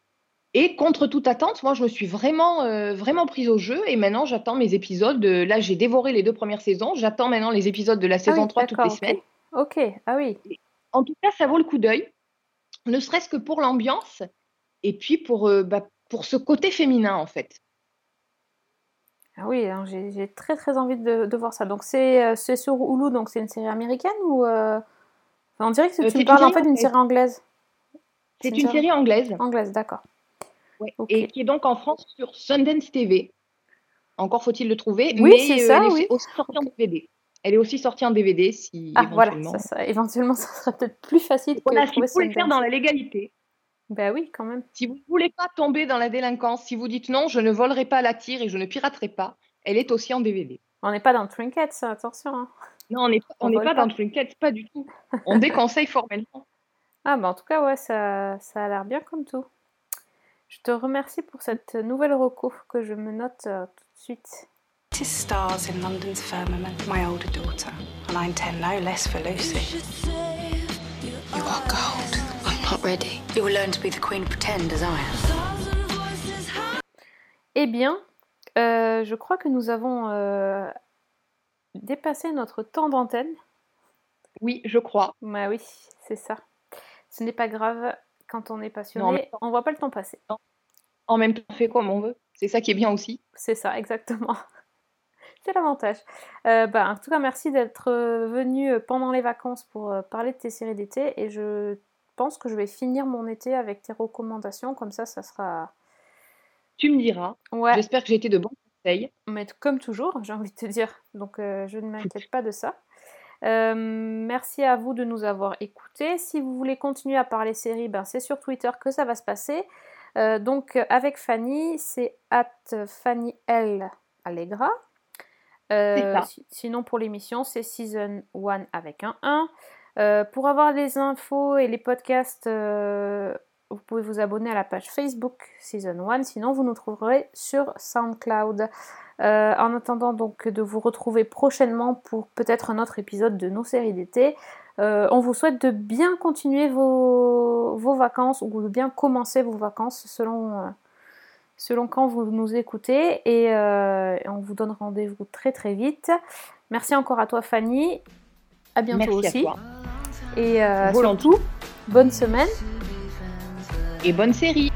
Et contre toute attente, moi, je me suis vraiment, vraiment prise au jeu. Et maintenant, j'attends mes épisodes. de- Là, j'ai dévoré les deux premières saisons. J'attends maintenant les épisodes de la saison oui, 3 toutes les semaines. Ok, ah oui. En tout cas, ça vaut le coup d'œil, ne serait-ce que pour l'ambiance et puis pour, euh, bah, pour ce côté féminin, en fait. Ah oui, hein, j'ai très très envie de, de voir ça. Donc c'est euh, c'est sur Hulu, donc c'est une série américaine ou euh, enfin, on dirait que tu me parles en fait d'une série anglaise. C'est une série anglaise. Anglaise, d'accord. Ouais, Et qui est donc en France sur Sundance TV. Encore faut-il le trouver. Oui, c'est euh, ça, elle est oui. aussi sortie en DVD. Elle est aussi sortie en DVD si Ah voilà, éventuellement. ça, ça- éventuellement ça serait peut-être plus facile que Voilà, de si trouver le faire dans la légalité. Ben oui, quand même. Si vous ne voulez pas tomber dans la délinquance, si vous dites non, je ne volerai pas à la tire et je ne piraterai pas, elle est aussi en DVD. On n'est pas dans Trinkets, attention. hein. Non, on n'est On on pas pas. dans Trinket, pas du tout. On déconseille formellement. Ah bah en tout cas ouais, ça, ça a l'air bien comme tout. Je te remercie pour cette nouvelle reco que je me note euh, tout de suite. Stars in London's firmament, my older daughter, and I intend no less for Lucy. You are gold. Not ready. You will learn to be the queen of pretend as I am. Eh bien, euh, je crois que nous avons euh, dépassé notre temps d'antenne. Oui, je crois. Bah oui, c'est ça. Ce n'est pas grave quand on est Non, passionné, on voit pas le temps passer. En même temps, on fait comme on veut. C'est ça qui est bien aussi. C'est ça, exactement. C'est l'avantage. Euh, bah, en tout cas, merci d'être venu pendant les vacances pour parler de tes séries d'été. Et je pense que je vais finir mon été avec tes recommandations. Comme ça, ça sera. Tu me diras. Ouais. J'espère que j'ai été de bons conseils. Mais comme toujours, j'ai envie de te dire. Donc, euh, je ne m'inquiète pas de ça. Euh, merci à vous de nous avoir écoutés. Si vous voulez continuer à parler séries, ben, c'est sur Twitter que ça va se passer. Euh, donc, avec Fanny, c'est at Fanny L. Allegra. Euh, sinon, pour l'émission, c'est Season 1 avec un 1. Euh, pour avoir les infos et les podcasts, euh, vous pouvez vous abonner à la page Facebook Season 1. Sinon, vous nous trouverez sur SoundCloud. Euh, en attendant donc de vous retrouver prochainement pour peut-être un autre épisode de nos séries d'été, on vous souhaite de bien continuer vos, vos vacances ou de bien commencer vos vacances selon, selon quand vous nous écoutez et on vous donne rendez-vous très très vite. Merci encore à toi Fanny, à bientôt Merci à aussi. toi. Et euh, surtout, bonne semaine. Et bonne série.